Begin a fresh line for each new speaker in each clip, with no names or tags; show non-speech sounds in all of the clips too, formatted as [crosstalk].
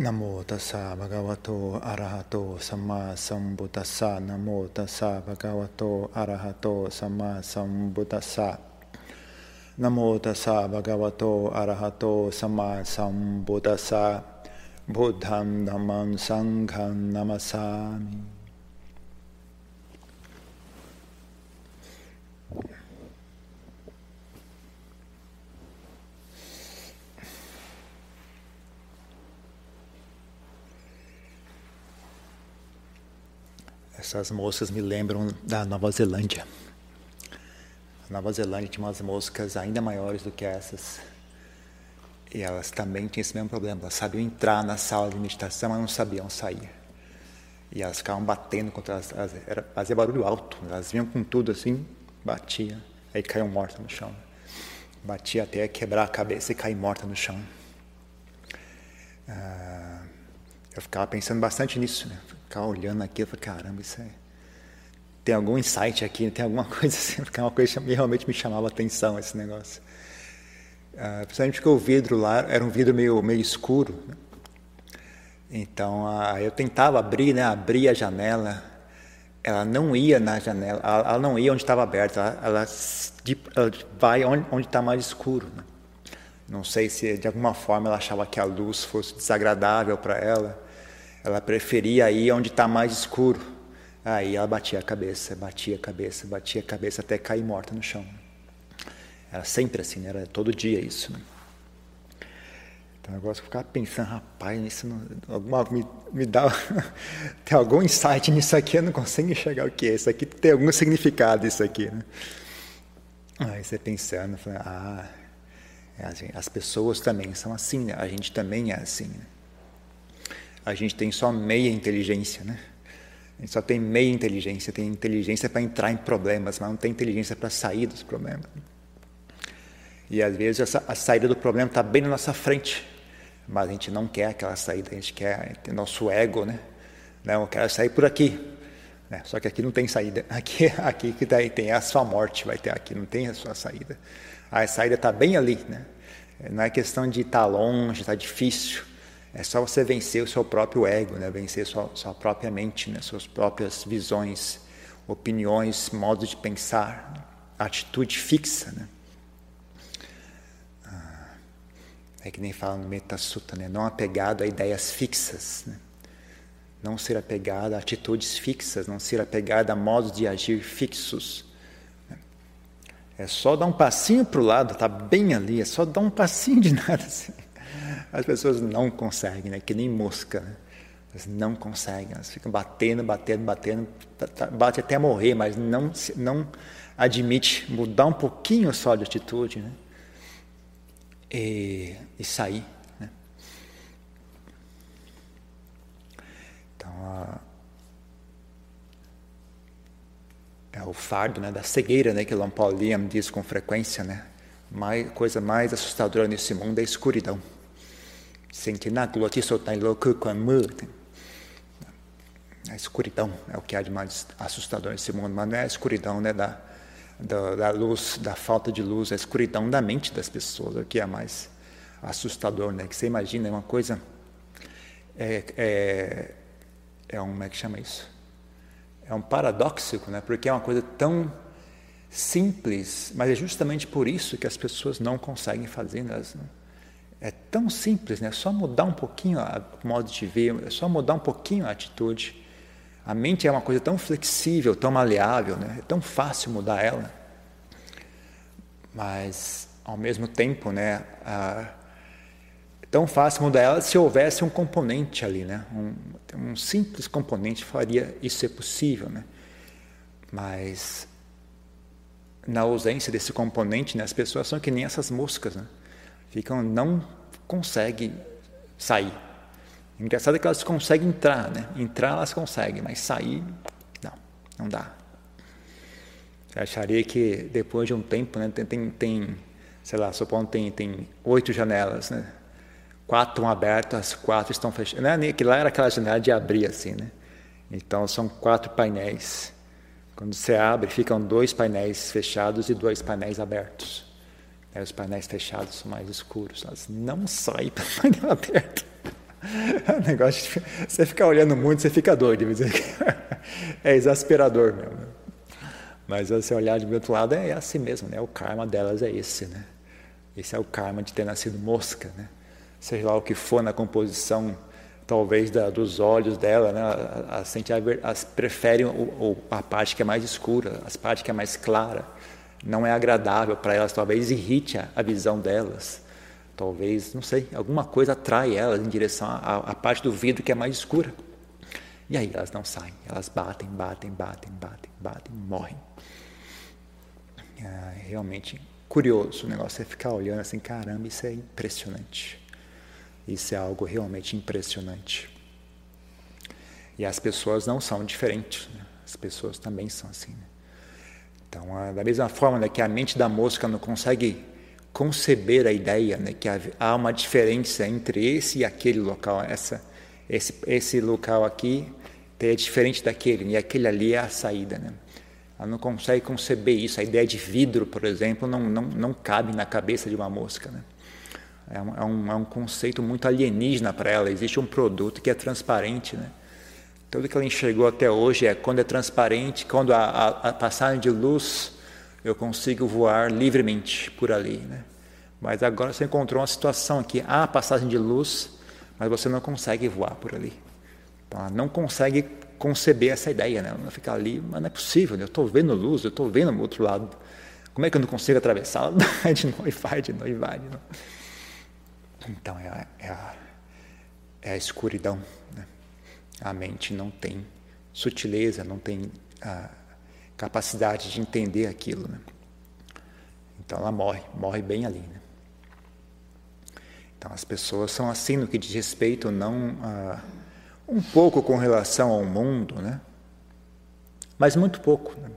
Namo tassa bhagavato arahato samma sambuddhassa Namo tassa bhagavato arahato samma sambuddhassa Namo tassa bhagavato arahato samma sambuddhassa Buddham dhammam sangham namasami Essas moscas me lembram da Nova Zelândia. A Nova Zelândia tinha umas moscas ainda maiores do que essas. E elas também tinham esse mesmo problema. Elas sabiam entrar na sala de meditação, mas não sabiam sair. E elas ficavam batendo contra as. as era, fazia barulho alto. Elas vinham com tudo assim, batia. Aí caiu morta no chão. Batia até quebrar a cabeça e cair morta no chão. Ah, eu ficava pensando bastante nisso, né? Ficar olhando aqui, eu falei, caramba, isso é. Tem algum insight aqui, tem alguma [laughs] coisa assim, porque é uma coisa que realmente me chamava atenção esse negócio. Uh, principalmente porque o vidro lá era um vidro meio, meio escuro. Né? Então uh, eu tentava abrir, né, abrir a janela, ela não ia na janela, ela, ela não ia onde estava aberta, ela, ela, ela, vai onde está mais escuro. Né? Não sei se de alguma forma ela achava que a luz fosse desagradável para ela. Ela preferia ir onde está mais escuro. Aí ela batia a cabeça, batia a cabeça, batia a cabeça até cair morta no chão. Era sempre assim, né? era todo dia isso. Né? Então eu gosto de ficar pensando, rapaz, isso não, alguma, me, me dá. [laughs] tem algum insight nisso aqui, eu não consigo enxergar o que é. Isso aqui tem algum significado, isso aqui. Né? Aí você pensando, falando, ah, é assim, as pessoas também são assim, né? a gente também é assim. Né? A gente tem só meia inteligência, né? A gente só tem meia inteligência, tem inteligência para entrar em problemas, mas não tem inteligência para sair dos problemas. E às vezes essa, a saída do problema está bem na nossa frente, mas a gente não quer aquela saída, a gente quer ter nosso ego, né? Não, eu quero sair por aqui. Né? Só que aqui não tem saída. [laughs] Aqui, aqui que tem, tem a sua morte, vai ter aqui, não tem a sua saída. A saída está bem ali, né? Não é questão de estar tá longe, está difícil. É só você vencer o seu próprio ego, né? vencer sua, sua própria mente, né? suas próprias visões, opiniões, modo de pensar, atitude fixa. Né? Ah, é que nem fala no Metta Sutta, né? não apegado a ideias fixas. Né? Não ser apegado a atitudes fixas, não ser apegado a modos de agir fixos. Né? É só dar um passinho para o lado, está bem ali, é só dar um passinho de nada assim. As pessoas não conseguem, né? que nem mosca. Né? Elas não conseguem, elas ficam batendo, batendo, batendo, tá, tá, bate até morrer, mas não, não admite mudar um pouquinho só de atitude né? e, e sair. Né? Então, a, é o fardo né, da cegueira né, que Lampol Liam diz com frequência. Né? Coisa mais assustadora nesse mundo é a escuridão sentir na glotissotai loku mu. A é escuridão é o que há de mais assustador nesse mundo, mas não é a escuridão né, da, da, da, luz, da falta de luz, é a escuridão da mente das pessoas, é o que é mais assustador, né? Que você imagina, é uma coisa. É, é, é um. Como é que chama isso? É um paradoxico, né? Porque é uma coisa tão simples, mas é justamente por isso que as pessoas não conseguem fazer, né, elas, né? É tão simples, né? É só mudar um pouquinho o modo de ver, é só mudar um pouquinho a atitude. A mente é uma coisa tão flexível, tão maleável, né? É tão fácil mudar ela. Mas, ao mesmo tempo, né? é tão fácil mudar ela se houvesse um componente ali, né? Um, um simples componente faria isso ser possível, né? Mas na ausência desse componente, né, as pessoas são que nem essas moscas, né? Ficam não conseguem sair. Engraçado é que elas conseguem entrar, né? Entrar elas conseguem, mas sair não, não dá. Eu acharia que depois de um tempo, né, tem, tem, tem sei lá, supondo tem tem oito janelas, né? Quatro estão abertas, quatro estão fechadas. Não é que lá era aquela janela de abrir assim, né? Então são quatro painéis. Quando você abre, ficam dois painéis fechados e dois painéis abertos. Aí os painéis fechados são mais escuros, elas não saem pelo [laughs] painel aberto. o negócio de, você ficar olhando muito, você fica doido. [laughs] É exasperador mesmo. Mas se você olhar de outro lado, é assim mesmo, né? O karma delas é esse, né? Esse é o karma de ter nascido mosca, né? Seja lá o que for na composição, talvez da, dos olhos dela, né? As, as preferem o, o, a parte que é mais escura, a parte que é mais clara. Não é agradável para elas, talvez irrite a, visão delas. Talvez, não sei, alguma coisa atrai elas em direção à, parte do vidro que é mais escura. E aí elas não saem, elas batem, batem, batem, batem, batem, morrem. É realmente curioso o negócio é ficar olhando assim, caramba, isso é impressionante. Isso é algo realmente impressionante. E as pessoas não são diferentes, né? as pessoas também são assim. Né? Então, da mesma forma né, que a mente da mosca não consegue conceber a ideia né, que há uma diferença entre esse e aquele local, essa, esse, esse local aqui é diferente daquele, e aquele ali é a saída. Né? Ela não consegue conceber isso. A ideia de vidro, por exemplo, não, não, não cabe na cabeça de uma mosca. Né? É, um, é, um, é conceito muito alienígena para ela. Existe um produto que é transparente. Né? Tudo que ela enxergou até hoje é quando é transparente, quando a, a, a passagem de luz eu consigo voar livremente por ali. Né? Mas agora você encontrou uma situação que há passagem de luz, mas você não consegue voar por ali. Então, ela não consegue conceber essa ideia, né? Ela fica ali, mas não é possível, né? eu estou vendo luz, eu estou vendo o outro lado. Como é que eu não consigo atravessar? [laughs] De novo e vai, de novo e vai. De. Então, é é a, é a escuridão. A mente não tem sutileza, não tem a, capacidade de entender aquilo. Né? Então ela morre, morre bem ali. Né? Então as pessoas são assim no que diz respeito não a, um pouco com relação ao mundo, né? mas muito pouco. Né?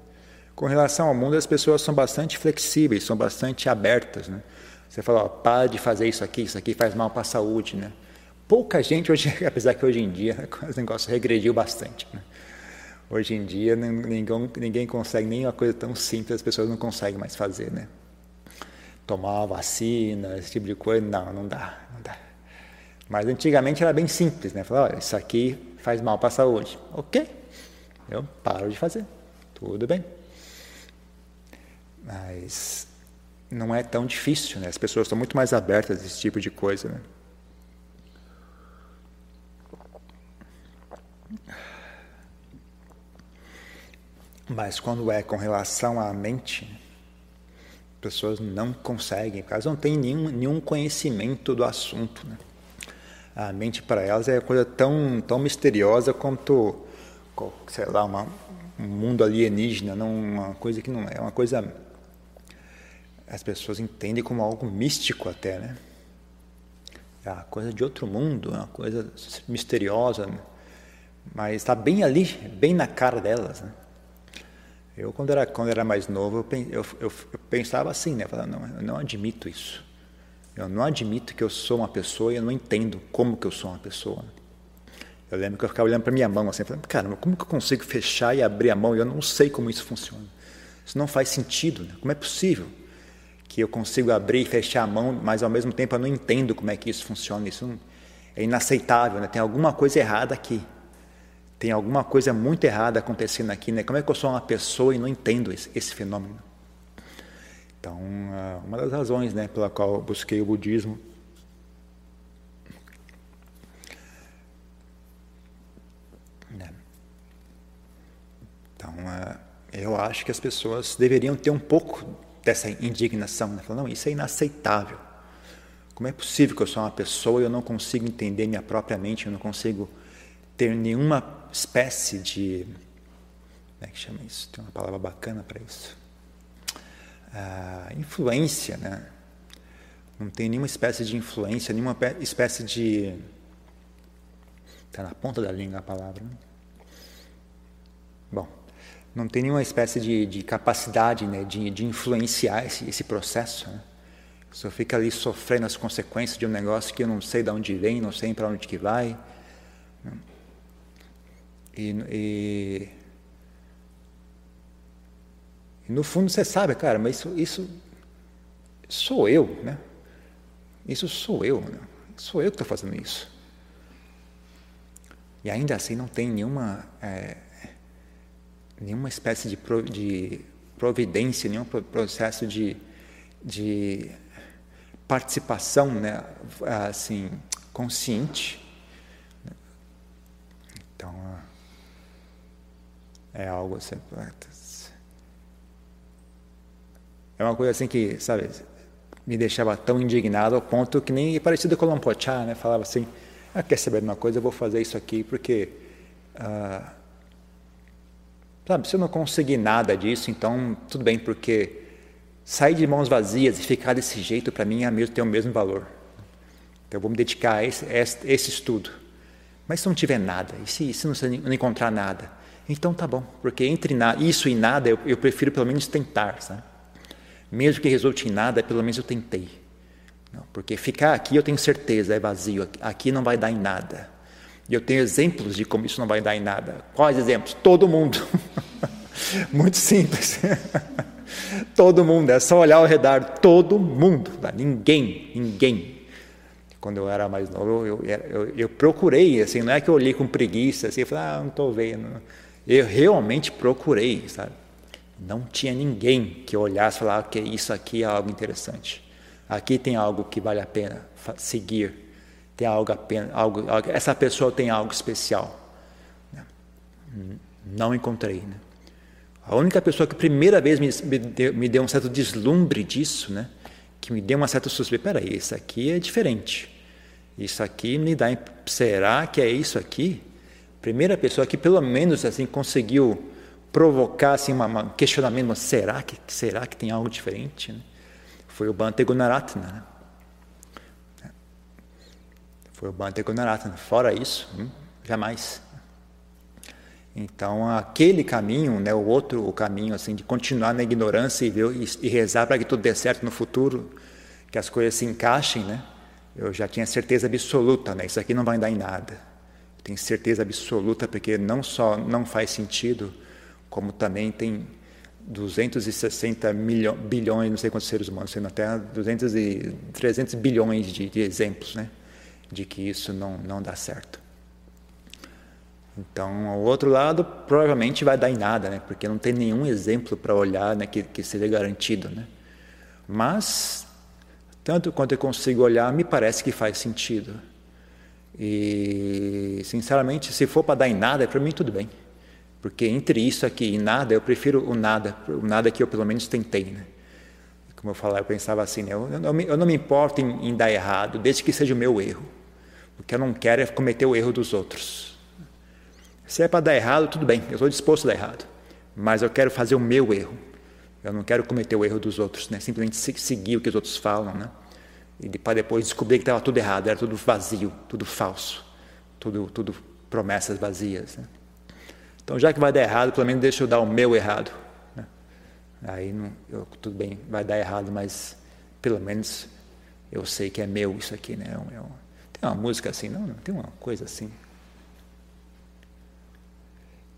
Com relação ao mundo, as pessoas são bastante flexíveis, são bastante abertas. Né? Você fala, ó, para de fazer isso aqui, isso aqui faz mal para a saúde. Né? Pouca gente hoje, [laughs] apesar que hoje em dia [laughs] o negócio regrediu bastante. Né? Hoje em dia ninguém, ninguém consegue nem uma coisa tão simples, as pessoas não conseguem mais fazer, né? Tomar vacina, esse tipo de coisa, não, não dá, não dá. Mas antigamente era bem simples, né? Falar, olha, isso aqui faz mal para a saúde. Ok, eu paro de fazer, tudo bem. Mas não é tão difícil, né? As pessoas estão muito mais abertas a esse tipo de coisa, né? Mas quando é com relação à mente, pessoas não conseguem, porque elas não têm nenhum, nenhum conhecimento do assunto. Né? A mente para elas é coisa tão, tão misteriosa quanto, sei lá, uma, um mundo alienígena, não uma coisa que não é, uma coisa as pessoas entendem como algo místico até, né? É uma coisa de outro mundo, é uma coisa misteriosa, né? Mas está bem ali, bem na cara delas, né? Eu, quando era, quando era mais novo, eu, eu, eu, pensava assim, né? Eu falava, não, eu não admito isso. Eu não admito que eu sou uma pessoa e eu não entendo como que eu sou uma pessoa. Eu lembro que eu ficava olhando para minha mão assim, falando, caramba, como que eu consigo fechar e abrir a mão e eu não sei como isso funciona? Isso não faz sentido, né? Como é possível que eu consigo abrir e fechar a mão, mas ao mesmo tempo eu não entendo como é que isso funciona? Isso é inaceitável, né? Tem alguma coisa errada aqui tem alguma coisa muito errada acontecendo aqui, né? Como é que eu sou uma pessoa e não entendo esse, esse fenômeno? Então, ah, uma das razões, né, pela qual eu busquei o budismo né? Então, ah, eu acho que as pessoas deveriam ter um pouco dessa indignação, né? Falando, não, isso é inaceitável. Como é possível que eu sou uma pessoa e eu não consigo entender minha própria mente, eu não consigo ter nenhuma espécie de. Como é que chama isso? Tem uma palavra bacana para isso. Uh, influência, né? Não tem nenhuma espécie de influência, nenhuma espécie de. Está na ponta da língua a palavra. Né? Bom, não tem nenhuma espécie de, de capacidade né, de, de influenciar esse, esse processo. Né? Só fica ali sofrendo as consequências de um negócio que eu não sei de onde vem, não sei para onde que vai. Né? E, e, e, no fundo você sabe, cara, mas isso, isso sou eu, né? Isso sou eu, né? Sou eu que estou fazendo isso. E ainda assim não tem nenhuma, é, nenhuma espécie de, de providência, nenhum processo de, de participação né, assim, consciente. Então, é algo assim. É uma coisa assim que, sabe, me deixava tão indignado ao ponto que nem parecido com o Lampochá, né? Falava assim, ah, quer saber de uma coisa, eu vou fazer isso aqui porque... Ah, sabe, se eu não conseguir nada disso, então tudo bem, porque sair de mãos vazias e ficar desse jeito, para mim, é mesmo, tem o mesmo valor. Então eu vou me dedicar a esse, a esse estudo. Mas se não tiver nada, e se, se não encontrar nada, então tá bom, porque entre isso e nada, eu, eu prefiro pelo menos tentar, sabe? Mesmo que resulte em nada, pelo menos eu tentei. Não, porque ficar aqui eu tenho certeza, é vazio. Aqui não vai dar em nada. E eu tenho exemplos de como isso não vai dar em nada. Quais exemplos? Todo mundo. [laughs] Muito simples. [laughs] todo mundo, é só olhar ao redor, todo mundo. Ninguém, ninguém. Quando eu era mais novo, eu, eu, eu procurei, assim, não é que eu olhei com preguiça, assim, eu falei, ah, não estou vendo. Eu realmente procurei, sabe? Não tinha ninguém que olhasse e falasse que isso aqui é algo interessante. Aqui tem algo que vale a pena seguir. Tem algo a pena, algo, essa pessoa tem algo especial. Né? Não encontrei. Né? A única pessoa que primeira vez me, me, deu, me deu um certo deslumbre disso, né? que me deu uma certa suspeita, peraí, isso aqui é diferente. Isso aqui me dá, será que é isso aqui? Primeira pessoa que pelo menos assim conseguiu provocar assim, um questionamento, mas será que, será que tem algo diferente? Né? Foi o Bhante Gunaratana. Né? Foi o Bhante Gunaratana. Fora isso, hum, jamais. Então, aquele caminho, né, o outro o caminho assim de continuar na ignorância e, ver, e, e rezar para que tudo dê certo no futuro, que as coisas se encaixem, né? Eu já tinha certeza absoluta, né? Isso aqui não vai dar em nada. Tenho certeza absoluta porque não só não faz sentido, como também tem 260 milhões, bilhões, não sei quantos seres humanos tem na Terra, 200 e 300 bilhões de, de, exemplos, né, de que isso não não dá certo. Então, ao outro lado, provavelmente vai dar em nada, né, porque não tem nenhum exemplo para olhar, né, que, que seja garantido, né. Mas tanto quanto eu consigo olhar, me parece que faz sentido. E, sinceramente, se for para dar em nada, para mim tudo bem. Porque entre isso aqui e nada, eu prefiro o nada, o nada que eu pelo menos tentei. Né? Como eu falava, eu pensava assim, né? eu, me, eu não me importo em, em dar errado, desde que seja o meu erro. O que eu não quero é cometer o erro dos outros. Se é para dar errado, tudo bem, eu estou disposto a dar errado. Mas eu quero fazer o meu erro. Eu não quero cometer o erro dos outros, né? simplesmente seguir o que os outros falam. Né? E para depois descobrir que estava tudo errado, era tudo vazio, tudo falso, tudo, tudo promessas vazias. Né? Então, já que vai dar errado, pelo menos deixa eu dar o meu errado. Né? Aí, não, eu, tudo bem, vai dar errado, mas pelo menos eu sei que é meu isso aqui. Né? É, é tem uma música assim, não, não, tem uma coisa assim.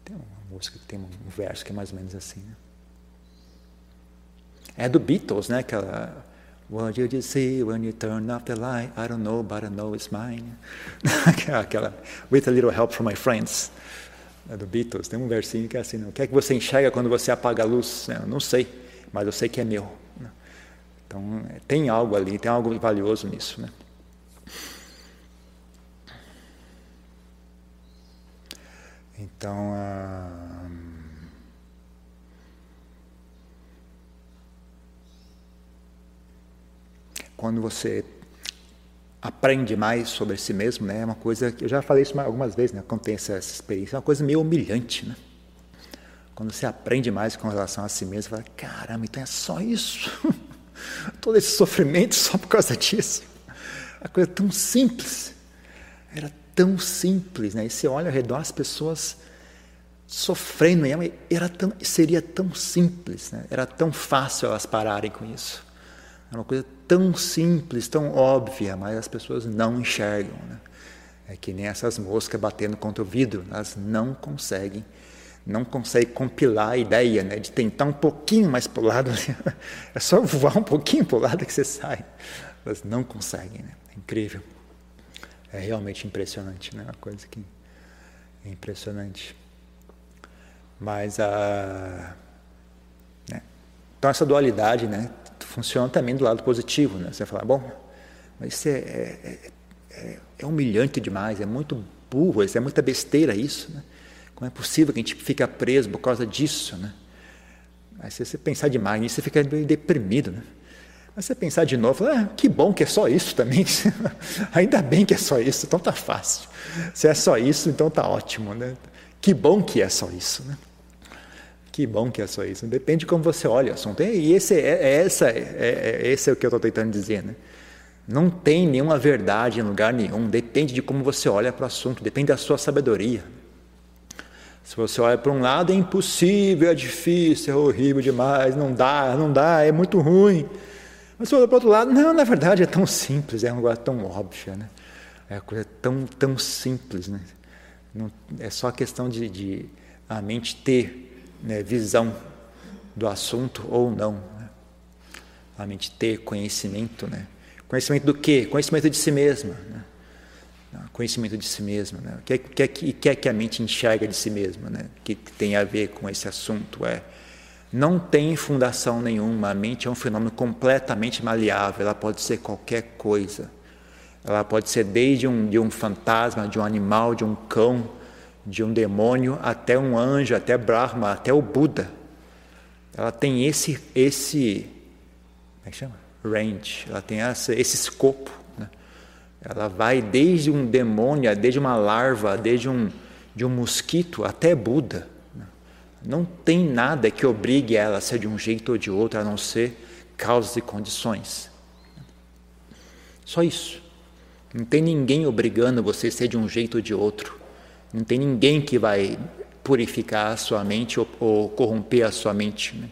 Tem uma música que tem um verso que é mais ou menos assim. Né? É do Beatles, né? Aquela. What did you see when you turn off the light? I don't know, but I know it's mine. [laughs] Aquela. With a little help from my friends é do Beatles, tem um versinho que é assim: o que é que você enxerga quando você apaga a luz? Eu não sei, mas eu sei que é meu. Né? Então, tem algo ali, tem algo valioso nisso. Né? Então, ah, quando você aprende mais sobre si mesmo, né? É uma coisa que eu já falei isso algumas vezes, né? Quando essa, experiência, é uma coisa meio humilhante, né? Quando você aprende mais com relação a si mesmo, você fala, caramba, então é só isso? [laughs] Todo esse sofrimento só por causa disso? A coisa tão simples. Era tão simples, né? E você olha ao redor, as pessoas sofrendo, era tão, seria tão simples, né? Era tão fácil elas pararem com isso. É uma coisa tão simples, tão óbvia, mas as pessoas não enxergam. Né? É que nem essas moscas batendo contra o vidro, elas não conseguem, não conseguem compilar a ideia né, de tentar um pouquinho mais para o lado. [laughs] É só voar um pouquinho para o lado que você sai. Elas não conseguem, né? É incrível. É realmente impressionante, né? Uma coisa que É impressionante. Mas a. Né? Então, essa dualidade né, funciona também do lado positivo. Né? Você fala, bom, mas isso é, é, é, é humilhante demais, é muito burro, é muita besteira isso. Né? Como é possível que a gente fique preso por causa disso? Né? Aí se você pensar demais nisso, você fica meio deprimido. Né? Mas você pensar de novo, ah, que bom que é só isso também. [laughs] Ainda bem que é só isso, então tá fácil. Se é só isso, então tá ótimo. Né? Que bom que é só isso. Né? Que bom que é só isso. Depende de como você olha o assunto. E esse é, é essa, é, é, esse é o que eu estou tentando dizer. Né? Não tem nenhuma verdade em lugar nenhum. Depende de como você olha para o assunto. Depende da sua sabedoria. Se você olha para um lado, é impossível, é difícil, é horrível demais, não dá, não dá, é muito ruim. Mas se olha para o outro lado, não, na verdade é tão simples, é uma coisa tão óbvia, né? É uma coisa tão, tão simples, né? Não, é só questão de, de a mente ter né, visão do assunto ou não. Né? A mente ter conhecimento, né? Conhecimento do quê? Conhecimento de si mesma. Né? Conhecimento de si mesma. Né? O que é, que, é, que, é que a mente enxerga de si mesma? Né? Que tem a ver com esse assunto? É, não tem fundação nenhuma. A mente é um fenômeno completamente maleável. Ela pode ser qualquer coisa. Ela pode ser desde um, de um fantasma, de um animal, de um cão, de um demônio, até um anjo, até Brahma, até o Buda. Ela tem esse, esse, como é que chama? Range. Ela tem essa, esse escopo. Né? Ela vai desde um demônio, desde uma larva, desde um, de um mosquito, até Buda. Né? Não tem nada que obrigue ela a ser de um jeito ou de outro, a não ser causas e condições. Só isso. Não tem ninguém obrigando você a ser de um jeito ou de outro. Não tem ninguém que vai purificar a sua mente ou, ou corromper a sua mente. Né?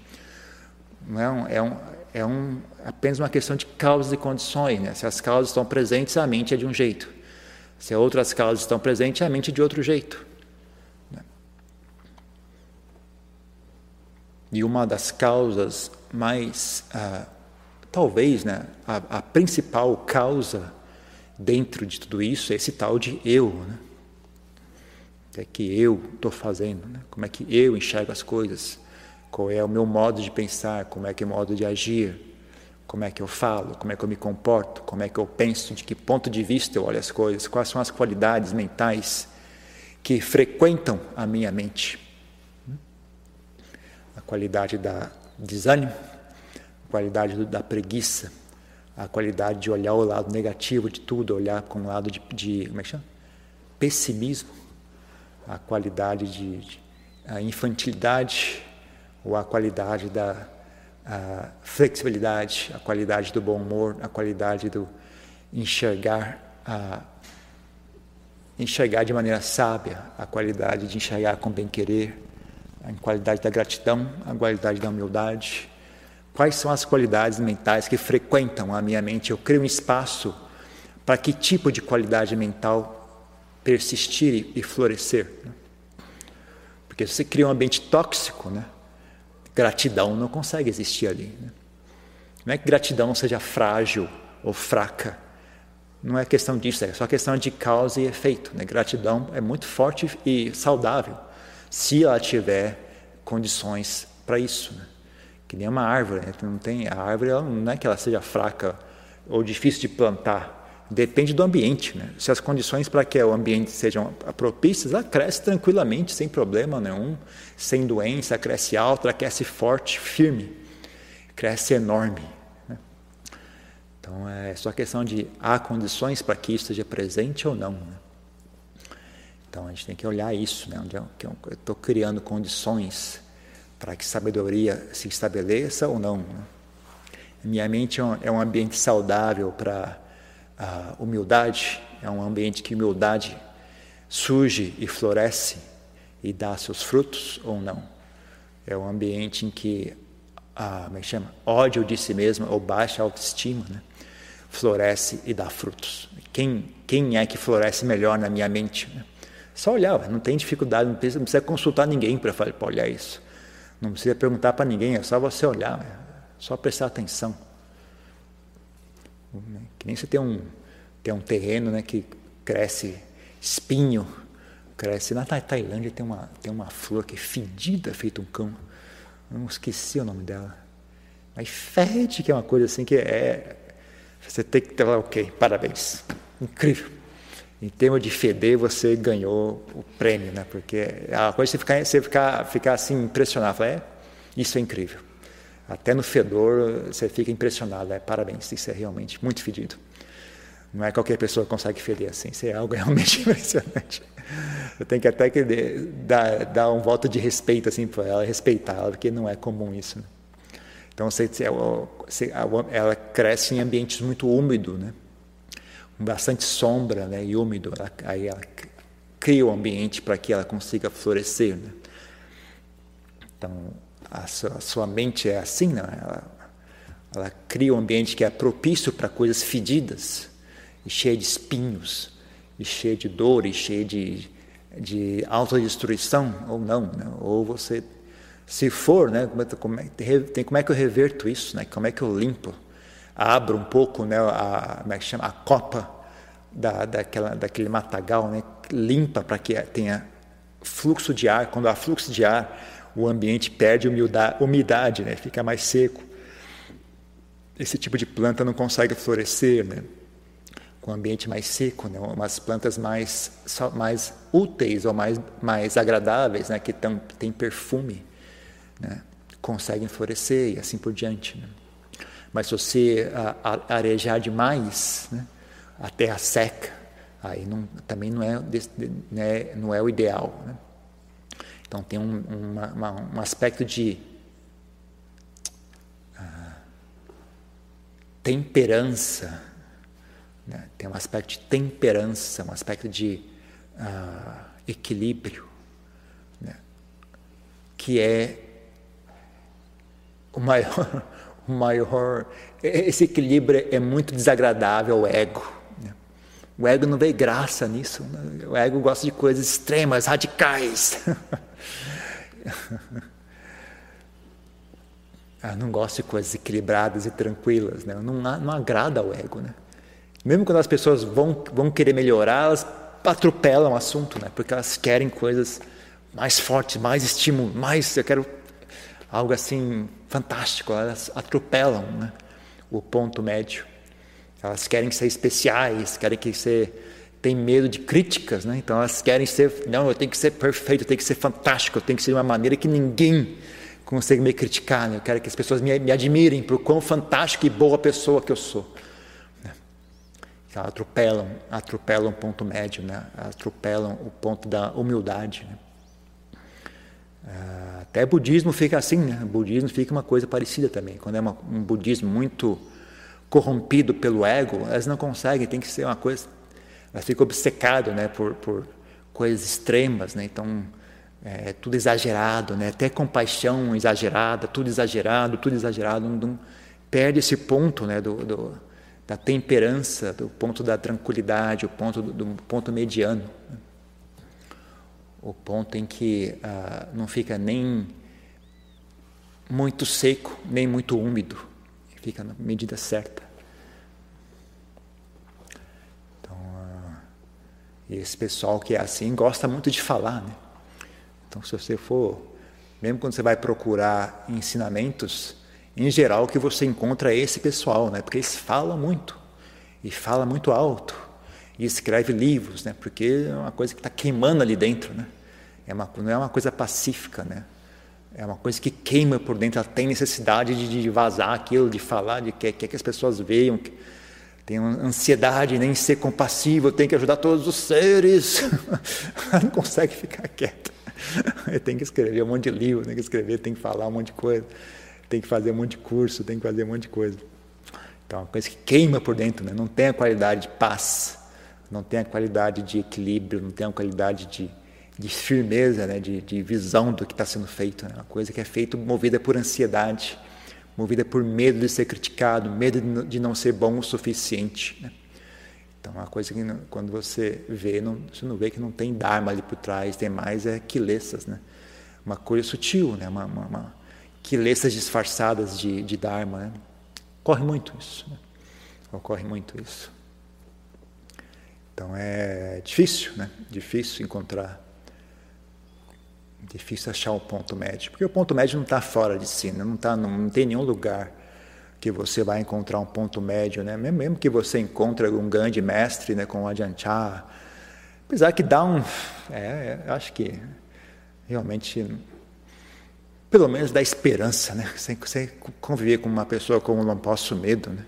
Não, é, um, é um, apenas uma questão de causas e condições. Né? Se as causas estão presentes, a mente é de um jeito. Se outras causas estão presentes, a mente é de outro jeito. Né? E uma das causas mais, ah, talvez, né, a, a principal causa dentro de tudo isso é esse tal de eu. Né? O que é que eu estou fazendo? Né? Como é que eu enxergo as coisas? Qual é o meu modo de pensar? Como é que é o modo de agir? Como é que eu falo? Como é que eu me comporto? Como é que eu penso? De que ponto de vista eu olho as coisas? Quais são as qualidades mentais que frequentam a minha mente? A qualidade da desânimo, a qualidade da preguiça, a qualidade de olhar o lado negativo de tudo, olhar com um lado de, de como é que chama? pessimismo, a qualidade de, de a infantilidade ou a qualidade da a flexibilidade, a qualidade do bom humor, a qualidade do enxergar a, enxergar de maneira sábia, a qualidade de enxergar com bem querer, a qualidade da gratidão, a qualidade da humildade, Quais são as qualidades mentais que frequentam a minha mente? Eu crio um espaço para que tipo de qualidade mental persistir e florescer. Né? Porque se você cria um ambiente tóxico, né? gratidão não consegue existir ali. Né? Não é que gratidão seja frágil ou fraca. Não é questão disso, é só questão de causa e efeito. Né? Gratidão é muito forte e saudável, se ela tiver condições para isso. Né? que nem uma árvore. Né? Não tem, a árvore não é que ela seja fraca ou difícil de plantar. Depende do ambiente. Né? Se as condições para que o ambiente sejam propícias, ela cresce tranquilamente, sem problema nenhum, sem doença, cresce alta, cresce forte, firme, cresce enorme. Né? Então é só questão de há condições para que isso esteja presente ou não. Né? Então a gente tem que olhar isso, né? onde eu estou criando condições para que sabedoria se estabeleça ou não. Né? Minha mente é é um ambiente saudável para a humildade, é um ambiente que humildade surge e floresce e dá seus frutos ou não. É um ambiente em que a, é chama? ódio de si mesmo ou baixa autoestima né? floresce e dá frutos. Quem, quem é que floresce melhor na minha mente? Né? Só olhar, não tem dificuldade, não precisa, não precisa consultar ninguém para olhar isso. Não precisa perguntar para ninguém, é só você olhar, só prestar atenção. Que nem você tem um, tem um terreno né, que cresce espinho cresce. Na Tailândia tem uma, tem uma flor que é fedida, feito um cão. Não esqueci o nome dela. Mas fede, que é uma coisa assim que é. Você tem que ter ok, parabéns. Incrível. Em termos de feder, você ganhou o prêmio, né? Porque é uma coisa você ficar, você ficar, ficar assim impressionado. Falar, é, isso é incrível. Até no fedor você fica impressionado. É, parabéns, isso é realmente muito fedido. Não é qualquer pessoa que consegue feder assim. Isso é algo [laughs] realmente impressionante. Eu tenho que até que dar, dar um voto de respeito assim para ela, respeitar ela, porque não é comum isso. Né? Então você, ela cresce em ambientes muito úmidos, né? bastante sombra né? e úmido. Ela, aí ela cria o ambiente para que ela consiga florescer. Né? Então a sua, a sua, mente é assim, né? ela, ela cria um ambiente que é propício para coisas fedidas e cheia de espinhos, e cheia de dor, e cheia de, de autodestruição, ou não, né? ou você, se for, né? como, é, tem, como é que eu reverto isso, né? como é que eu limpo, abro um pouco né? a, como é que chama? a copa da, daquela, daquele matagal, né? limpa para que tenha fluxo de ar, quando há fluxo de ar, o ambiente perde umidade, né? fica mais seco. Esse tipo de planta não consegue florescer, né? com um ambiente mais seco, né? umas plantas mais, mais úteis ou mais, mais agradáveis, né? que tão, têm perfume, né? conseguem florescer e assim por diante. Né? Mas se você arejar demais, né? a terra seca, aí não, também não é, né? não é o ideal. Né? Então tem um, uma, uma, um aspecto de uh, temperança né? Tem um aspecto de temperança, um aspecto de uh, equilíbrio, né? que é o maior, [laughs] o maior. Esse equilíbrio é muito desagradável ao ego. Né? O ego não vê graça nisso. Né? O ego gosta de coisas extremas, radicais. [laughs] ah, não gosta de coisas equilibradas e tranquilas. Né? Não, não agrada ao ego. Né? Mesmo quando as pessoas vão, vão querer melhorar, elas atropelam o assunto, né? porque elas querem coisas mais fortes, mais estímulo, mais. Eu quero algo assim fantástico. Elas atropelam né? o ponto médio. Elas querem ser especiais, querem que ser. Tem medo de críticas, né? então elas querem ser. Não, eu tenho que ser perfeito, eu tenho que ser fantástico, eu tenho que ser de uma maneira que ninguém consegue me criticar. Né? Eu quero que as pessoas me, me admirem por quão fantástico e boa pessoa que eu sou atropelam, atropelam o ponto médio, né? atropelam o ponto da humildade. Né? Ah, até budismo fica assim, né? O budismo fica uma coisa parecida também. Quando é uma, um budismo muito corrompido pelo ego, elas não conseguem, tem que ser uma coisa. Elas ficam obcecadas né? por, por coisas extremas, né? Então, é tudo exagerado, né? Até compaixão exagerada, tudo exagerado, tudo exagerado. Não, não, perde esse ponto, né? do, do da temperança, do ponto da tranquilidade, o ponto do, do ponto mediano, o ponto em que ah, não fica nem muito seco, nem muito úmido, fica na medida certa. Então, ah, esse pessoal que é assim gosta muito de falar, né? Então, se você for, mesmo quando você vai procurar ensinamentos, em geral, o que você encontra é esse pessoal, né? porque eles falam muito, e fala muito alto, e escreve livros, né? porque é uma coisa que está queimando ali dentro. Né? É uma, não é uma coisa pacífica, né? é uma coisa que queima por dentro, ela tem necessidade de, de vazar aquilo, de falar, de que quer que as pessoas vejam, que uma ansiedade nem ser compassivo, tem que ajudar todos os seres, [laughs] não consegue ficar quieta, tem que escrever um monte de livro, tem que escrever, tem que falar um monte de coisa tem que fazer um monte de curso, tem que fazer um monte de coisa. Então, é uma coisa que queima por dentro, né? não tem a qualidade de paz, não tem a qualidade de equilíbrio, não tem a qualidade de, de firmeza, né? de, de visão do que está sendo feito. Né? Uma coisa que é feita movida por ansiedade, movida por medo de ser criticado, medo de não ser bom o suficiente. Né? Então, uma coisa que quando você vê, não, você não vê que não tem Dharma ali por trás, tem mais é quilessas, né? Uma coisa sutil, né? Uma, uma, uma, quilesas disfarçadas de, de Dharma. Né? Ocorre muito isso. Né? Ocorre muito isso. Então é difícil, né? Difícil encontrar. Difícil achar o um ponto médio. Porque o ponto médio não está fora de si, não, tá, não, não tem nenhum lugar que você vai encontrar um ponto médio, né? Mesmo que você encontre um grande mestre, né, com o Ajahn Chah, apesar que dá um, é, é acho que realmente, pelo menos dá esperança, né? Você, você conviver com uma pessoa como não posso medo, né?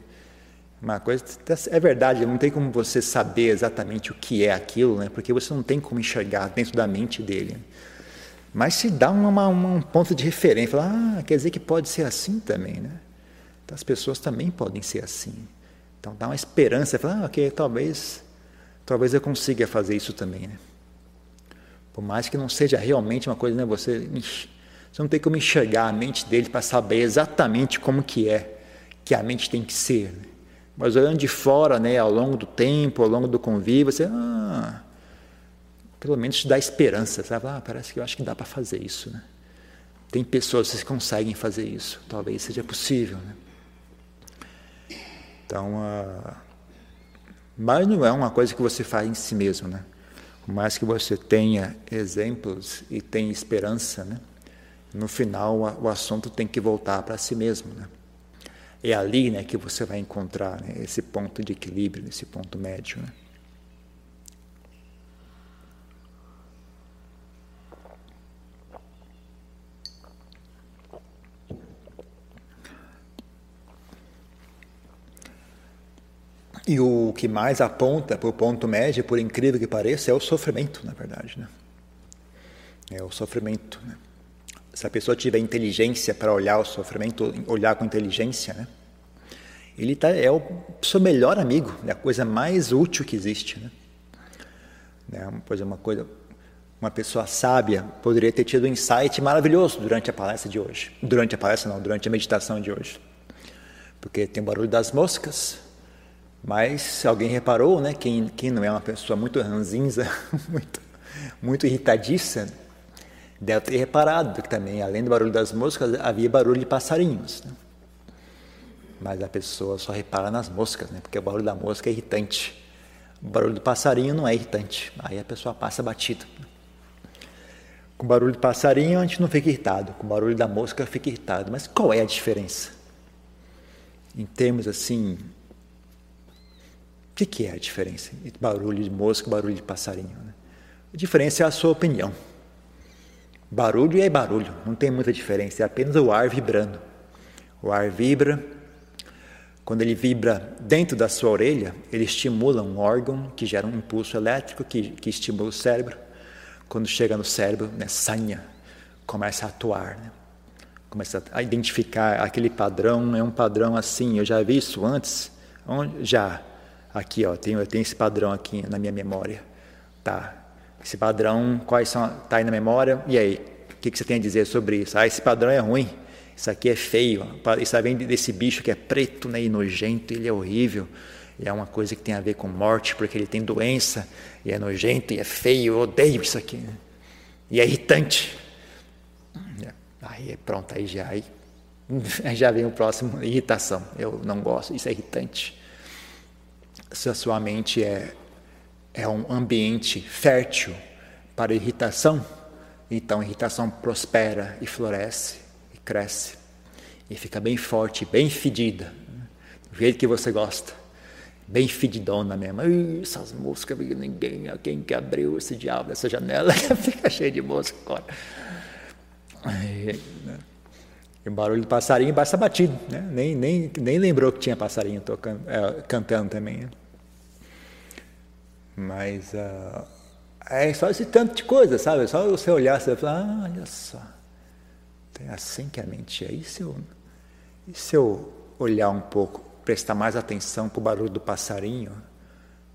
Uma coisa é verdade, não tem como você saber exatamente o que é aquilo, né? Porque você não tem como enxergar dentro da mente dele. Mas se dá uma, uma, um ponto de referência, fala, ah, quer dizer que pode ser assim também, né? Então as pessoas também podem ser assim. Então dá uma esperança, fala, ah, ok, talvez, talvez eu consiga fazer isso também, né? Por mais que não seja realmente uma coisa, né? Você, você não tem como enxergar a mente dele para saber exatamente como que é, que a mente tem que ser. Né? Mas olhando de fora, né, ao longo do tempo, ao longo do convívio, você, ah, pelo menos te dá esperança, sabe? Ah, parece que eu acho que dá para fazer isso, né? Tem pessoas que conseguem fazer isso, talvez seja possível, né? Então, ah, mas não é uma coisa que você faz em si mesmo, né? Por mais que você tenha exemplos e tenha esperança, né? No final, o assunto tem que voltar para si mesmo, né? É ali né, que você vai encontrar né, esse ponto de equilíbrio, esse ponto médio. Né? E o que mais aponta para o ponto médio, por incrível que pareça, é o sofrimento, na verdade. Né? É o sofrimento. Né? se a pessoa tiver inteligência para olhar o sofrimento, olhar com inteligência, né? Ele tá, é o seu melhor amigo, é a coisa mais útil que existe, né? É uma coisa, uma coisa, uma pessoa sábia poderia ter tido um insight maravilhoso durante a palestra de hoje, durante a palestra não, durante a meditação de hoje, porque tem o barulho das moscas, mas se alguém reparou, né? Quem, quem não é uma pessoa muito ranzinza, [laughs] muito, muito irritadiça, Deve ter reparado que também, além do barulho das moscas, havia barulho de passarinhos. Né? Mas a pessoa só repara nas moscas, né? porque o barulho da mosca é irritante. O barulho do passarinho não é irritante. Aí a pessoa passa batido. Com o barulho do passarinho a gente não fica irritado, com o barulho da mosca fica irritado. Mas qual é a diferença? Em termos assim, o que, que é a diferença entre barulho de mosca e barulho de passarinho? Né? A diferença é a sua opinião. Barulho é barulho, não tem muita diferença, é apenas o ar vibrando. O ar vibra, quando ele vibra dentro da sua orelha, ele estimula um órgão que gera um impulso elétrico que, que estimula o cérebro. Quando chega no cérebro, né, sanha, começa a atuar, né? começa a identificar aquele padrão, é um padrão assim, eu já vi isso antes, já, aqui ó, tenho, eu tenho esse padrão aqui na minha memória, tá, esse padrão, quais são, está aí na memória, e aí, o que, que você tem a dizer sobre isso? Ah, esse padrão é ruim, isso aqui é feio, isso vem desse bicho que é preto né, e nojento, ele é horrível, e é uma coisa que tem a ver com morte, porque ele tem doença, e é nojento, e é feio, eu odeio isso aqui, né? e é irritante. Aí é pronto, aí já, aí, aí [laughs] já vem o próximo, irritação, eu não gosto, isso é irritante. Se a sua mente é é um ambiente fértil para irritação, então a irritação prospera e floresce e cresce e fica bem forte, bem fedida, do jeito que você gosta, bem fedidona mesmo. essas moscas, ninguém, quem que abriu esse diabo dessa janela [laughs] fica cheio de mosca agora. Né? E o barulho do passarinho basta batido, né? nem, nem, nem lembrou que tinha passarinho tocando, é, cantando também. Né? Mas uh, é só esse tanto de coisa, sabe? É só você olhar, você vai falar, ah, olha só, é assim que a mente é. E se eu, e se eu olhar um pouco, prestar mais atenção para o barulho do passarinho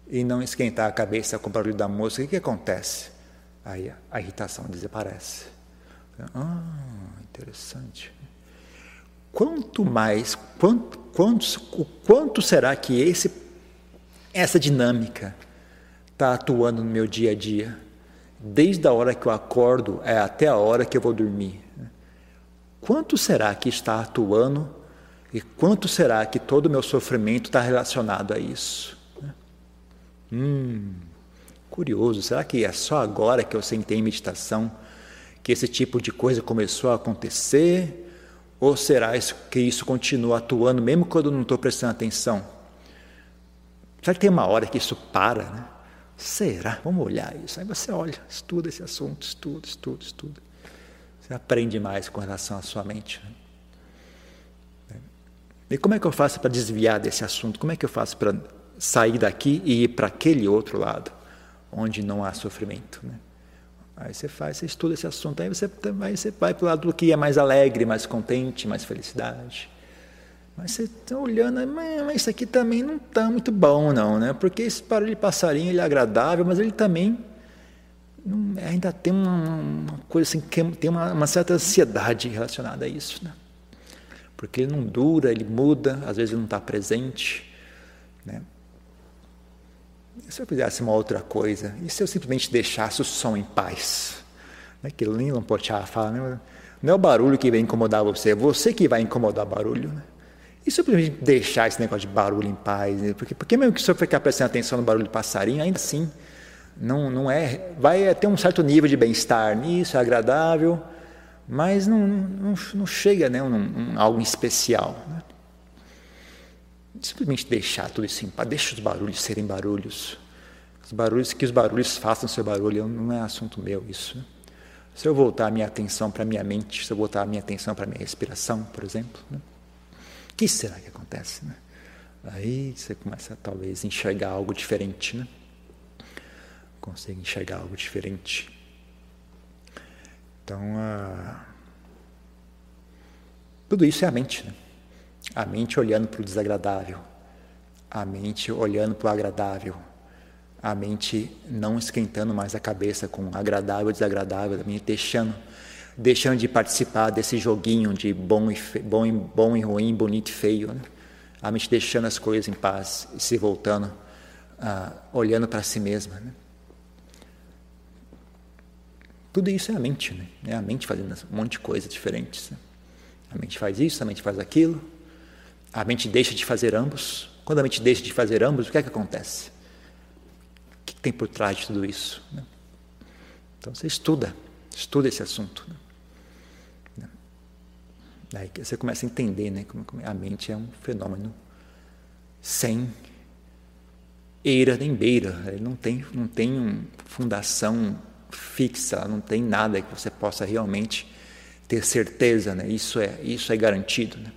e não esquentar a cabeça com o barulho da música, o que, que acontece? Aí a irritação desaparece. Ah, interessante. Quanto mais, quanto, quanto, o quanto será que esse, essa dinâmica está atuando no meu dia a dia, desde a hora que eu acordo é até a hora que eu vou dormir. Quanto será que está atuando e quanto será que todo o meu sofrimento está relacionado a isso? Hum, Curioso, será que é só agora que eu sentei em meditação que esse tipo de coisa começou a acontecer? Ou será que isso continua atuando mesmo quando eu não estou prestando atenção? Será que tem uma hora que isso para, né? Será? Vamos olhar isso. Aí você olha, estuda esse assunto, estuda, estuda, estuda. Você aprende mais com relação à sua mente. Né? E como é que eu faço para desviar desse assunto? Como é que eu faço para sair daqui e ir para aquele outro lado, onde não há sofrimento? Né? Aí você faz, você estuda esse assunto, aí você, aí você vai para o lado do que é mais alegre, mais contente, mais felicidade. Mas você está olhando, mas isso aqui também não está muito bom, não, né? Porque esse barulho de passarinho ele é agradável, mas ele também não, ainda tem uma, uma, coisa assim, que tem uma, uma, certa ansiedade relacionada a isso, né? Porque ele não dura, ele muda, às vezes ele não está presente, né? Se eu fizesse uma outra coisa, e se eu simplesmente deixasse o som em paz? Né? Que Lincoln Pochá fala, né? não é o barulho que vai incomodar você, é você que vai incomodar o barulho, né? E simplesmente deixar esse negócio de barulho em paz, né? porque, porque mesmo que você ficar prestando atenção no barulho do passarinho, ainda assim, não, não é, vai ter um certo nível de bem-estar nisso, é agradável, mas não, não, não chega né, um, um, algo especial. Né? Simplesmente deixar tudo paz, deixa os barulhos serem barulhos. Os barulhos, que os barulhos façam seu barulho, não é assunto meu isso. Se eu voltar a minha atenção para a minha mente, se eu voltar a minha atenção para a minha respiração, por exemplo, né? que será que acontece? Né? Aí você começa a talvez enxergar algo diferente, né? Consegue enxergar algo diferente. Então, ah, tudo isso é a mente, né? A mente olhando para o desagradável, a mente olhando para o agradável, a mente não esquentando mais a cabeça com agradável desagradável, a mente deixando deixando de participar desse joguinho de bom e, fe... bom e, bom e ruim, bonito e feio. Né? A mente deixando as coisas em paz e se voltando, uh, olhando para si mesma. Né? Tudo isso é a mente, né? é a mente fazendo um monte de coisas diferentes. Né? A mente faz isso, a mente faz aquilo, a mente deixa de fazer ambos. Quando a mente deixa de fazer ambos, o que é que acontece? O que tem por trás de tudo isso? Então você estuda, estuda esse assunto. Né? Aí você começa a entender né, como a mente é um fenômeno sem eira nem beira. Ele não tem, não tem uma fundação fixa, não tem nada que você possa realmente ter certeza. Né? Isso, é, isso é garantido. Né?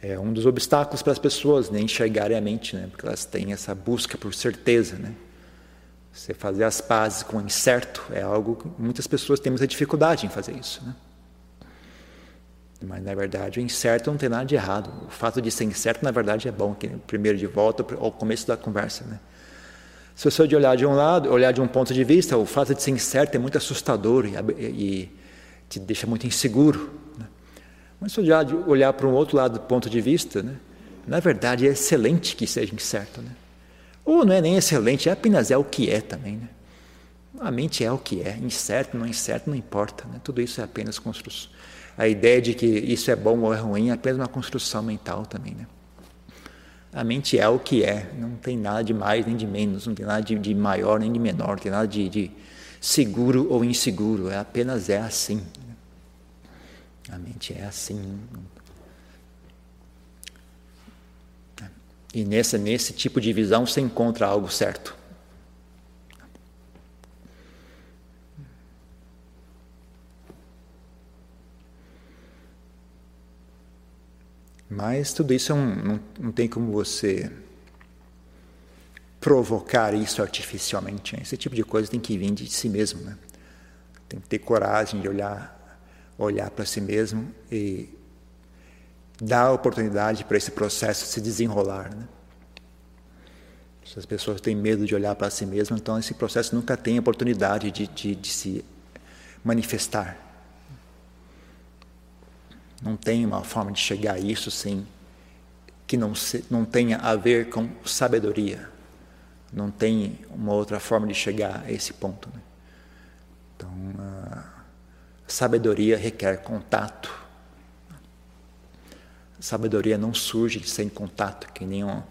É um dos obstáculos para as pessoas né, enxergarem a mente, né? porque elas têm essa busca por certeza. Né? Você fazer as pazes com o incerto é algo que muitas pessoas têm muita dificuldade em fazer isso. Né? Mas na verdade o incerto não tem nada de errado. O fato de ser incerto na verdade é bom. Que primeiro de volta ao começo da conversa, né? Se você olhar de um lado, olhar de um ponto de vista, o fato de ser incerto é muito assustador e, e te deixa muito inseguro. Mas se olhar, olhar para um outro lado do ponto de vista, né? na verdade é excelente que seja incerto. Né? Ou não é nem excelente, é apenas é o que é também. Né? A mente é o que é, incerto, não incerto, não importa. Né? Tudo isso é apenas construção a ideia de que isso é bom ou é ruim é apenas uma construção mental também, né? A mente é o que é, não tem nada de mais nem de menos, não tem nada de, de maior nem de menor, não tem nada de, de, seguro ou inseguro, é apenas é assim. A mente é assim. E nessa, nesse tipo de visão você encontra algo certo. Mas tudo isso é um, não, não tem como você provocar isso artificialmente. Né? Esse tipo de coisa tem que vir de si mesmo. Né? Tem que ter coragem de olhar, olhar para si mesmo e dar oportunidade para esse processo se desenrolar. Né? As pessoas têm medo de olhar para si mesmo, então esse processo nunca tem oportunidade de, de, de se manifestar. Não tem uma forma de chegar a isso sem que não, se, não tenha a ver com sabedoria. Não tem uma outra forma de chegar a esse ponto. Né? Então, a sabedoria requer contato. Sabedoria não surge sem contato, que nem um,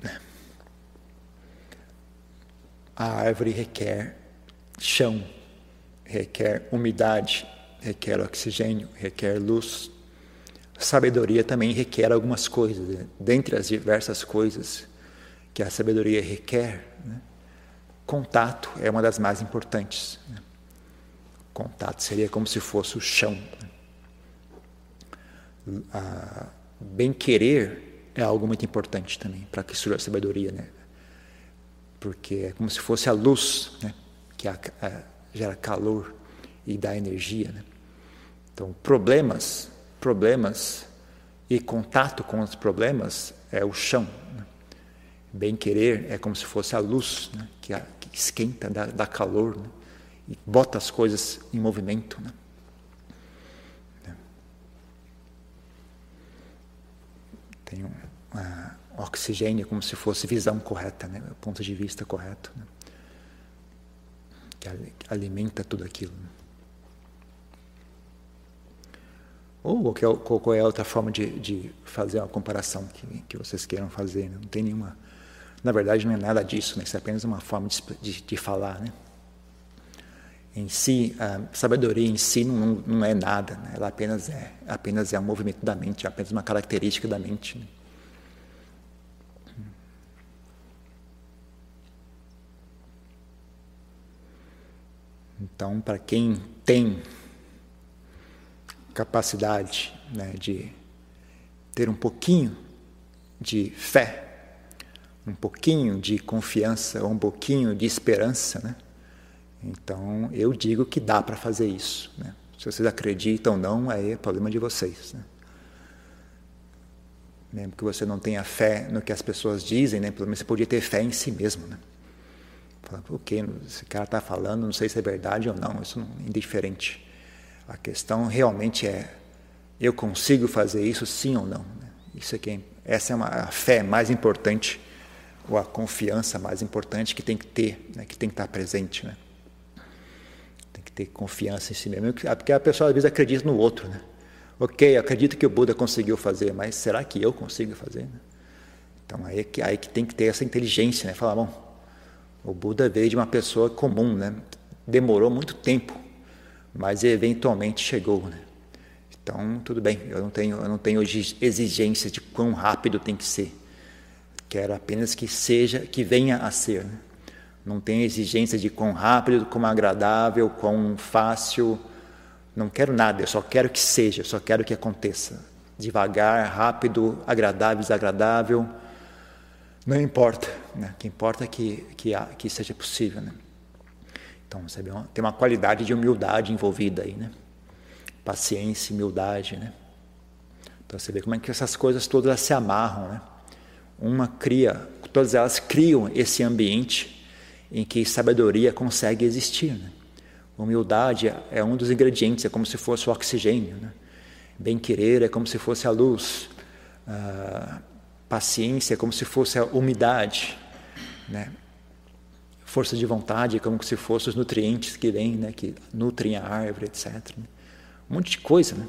né? a árvore requer chão, requer umidade, requer oxigênio, requer luz. Sabedoria também requer algumas coisas, né? dentre as diversas coisas que a sabedoria requer, né? contato é uma das mais importantes. Né? Contato seria como se fosse o chão. Né? bem querer é algo muito importante também para que surja a sabedoria, né? Porque é como se fosse a luz, né? Que a, a, gera calor e dá energia, né? Então, problemas, problemas e contato com os problemas é o chão. Né? Bem querer é como se fosse a luz, né? que, a, que, esquenta, dá, dá calor né? E bota as coisas em movimento. Né? Tem um uh, oxigênio como se fosse visão correta, né? ponto de vista correto, né? que alimenta tudo aquilo. Né? Ou qualquer, qual é outra forma de, de fazer uma comparação que, que vocês queiram fazer. Né? Não tem nenhuma. Na verdade, não é nada disso, né? isso é apenas uma forma de, de, de falar. Né? Em si, a sabedoria em si não, não é nada, né? ela apenas é, apenas é um movimento da mente, é apenas uma característica da mente. Né? Então, para quem tem capacidade né, de ter um pouquinho de fé, um pouquinho de confiança, um pouquinho de esperança, né? Então eu digo que dá para fazer isso. Né? Se vocês acreditam ou não, aí é problema de vocês. Né? Mesmo que você não tenha fé no que as pessoas dizem, né? pelo menos você podia ter fé em si mesmo. Né? Falar, o que esse cara está falando, não sei se é verdade ou não, isso não é indiferente. A questão realmente é: eu consigo fazer isso sim ou não? Né? Isso aqui, é, essa é uma, a fé mais importante, ou a confiança mais importante que tem que ter, né? que tem que estar presente. Né? Que ter confiança em si mesmo, porque a pessoa às vezes acredita no outro. Né? Ok, acredito que o Buda conseguiu fazer, mas será que eu consigo fazer? Né? Então aí é que, aí que tem que ter essa inteligência, né? Falar, bom, o Buda veio de uma pessoa comum, né? Demorou muito tempo mas eventualmente chegou, né? Então, tudo bem, eu não tenho, eu não tenho exigência de quão rápido tem que ser. Quero apenas que seja, que venha a ser. Né? Não tenho exigência de quão rápido, quão agradável, quão fácil. Não quero nada, eu só quero que seja, eu só quero que aconteça. Devagar, rápido, agradável, desagradável. Não importa. Né? O que importa é que, que, que seja possível. Né? Então, sabe, tem uma qualidade de humildade envolvida aí, né? Paciência, humildade, né? Então você vê como é que essas coisas todas se amarram, né? Uma cria, todas elas criam esse ambiente em que sabedoria consegue existir, né? Humildade é um dos ingredientes, é como se fosse o oxigênio, né? Bem-querer é como se fosse a luz, paciência é como se fosse a umidade, né? força de vontade, como se fossem os nutrientes que vêm, né, que nutrem a árvore, etc. Né? Um monte de coisa, né?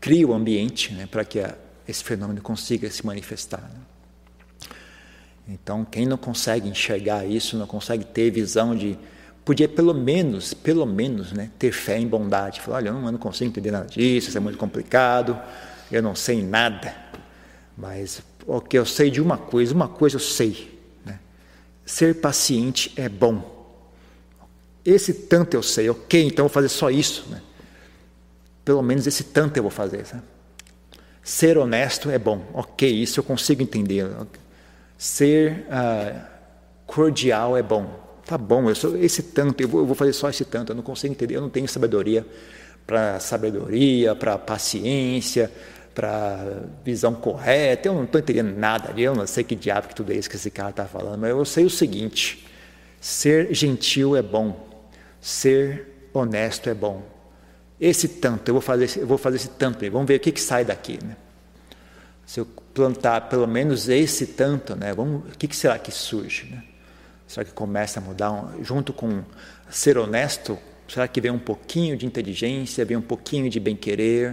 Cria o ambiente né, para que a, esse fenômeno consiga se manifestar. Né? Então, quem não consegue enxergar isso, não consegue ter visão de podia pelo menos, pelo menos, né, ter fé em bondade. Falar, olha, eu não, consigo entender nada disso, isso é muito complicado, eu não sei nada, mas o que eu sei de uma coisa, uma coisa eu sei, ser paciente é bom. Esse tanto eu sei, ok, então eu vou fazer só isso. Né? Pelo menos esse tanto eu vou fazer. Sabe? Ser honesto é bom, ok, isso eu consigo entender. Ser uh, cordial é bom. Tá bom, eu sou esse tanto, eu vou, eu vou fazer só esse tanto, eu não consigo entender, eu não tenho sabedoria para sabedoria, para paciência, para visão correta, eu não estou entendendo nada ali, eu não sei que diabo que tudo é isso que esse cara está falando, mas eu sei o seguinte: ser gentil é bom, ser honesto é bom. Esse tanto, eu vou fazer, eu vou fazer esse tanto, vamos ver o que, que sai daqui. Né? Se eu plantar pelo menos esse tanto, né, vamos, o que, que será que surge? Né? Será que começa a mudar? Um, junto com ser honesto, será que vem um pouquinho de inteligência, vem um pouquinho de bem-querer?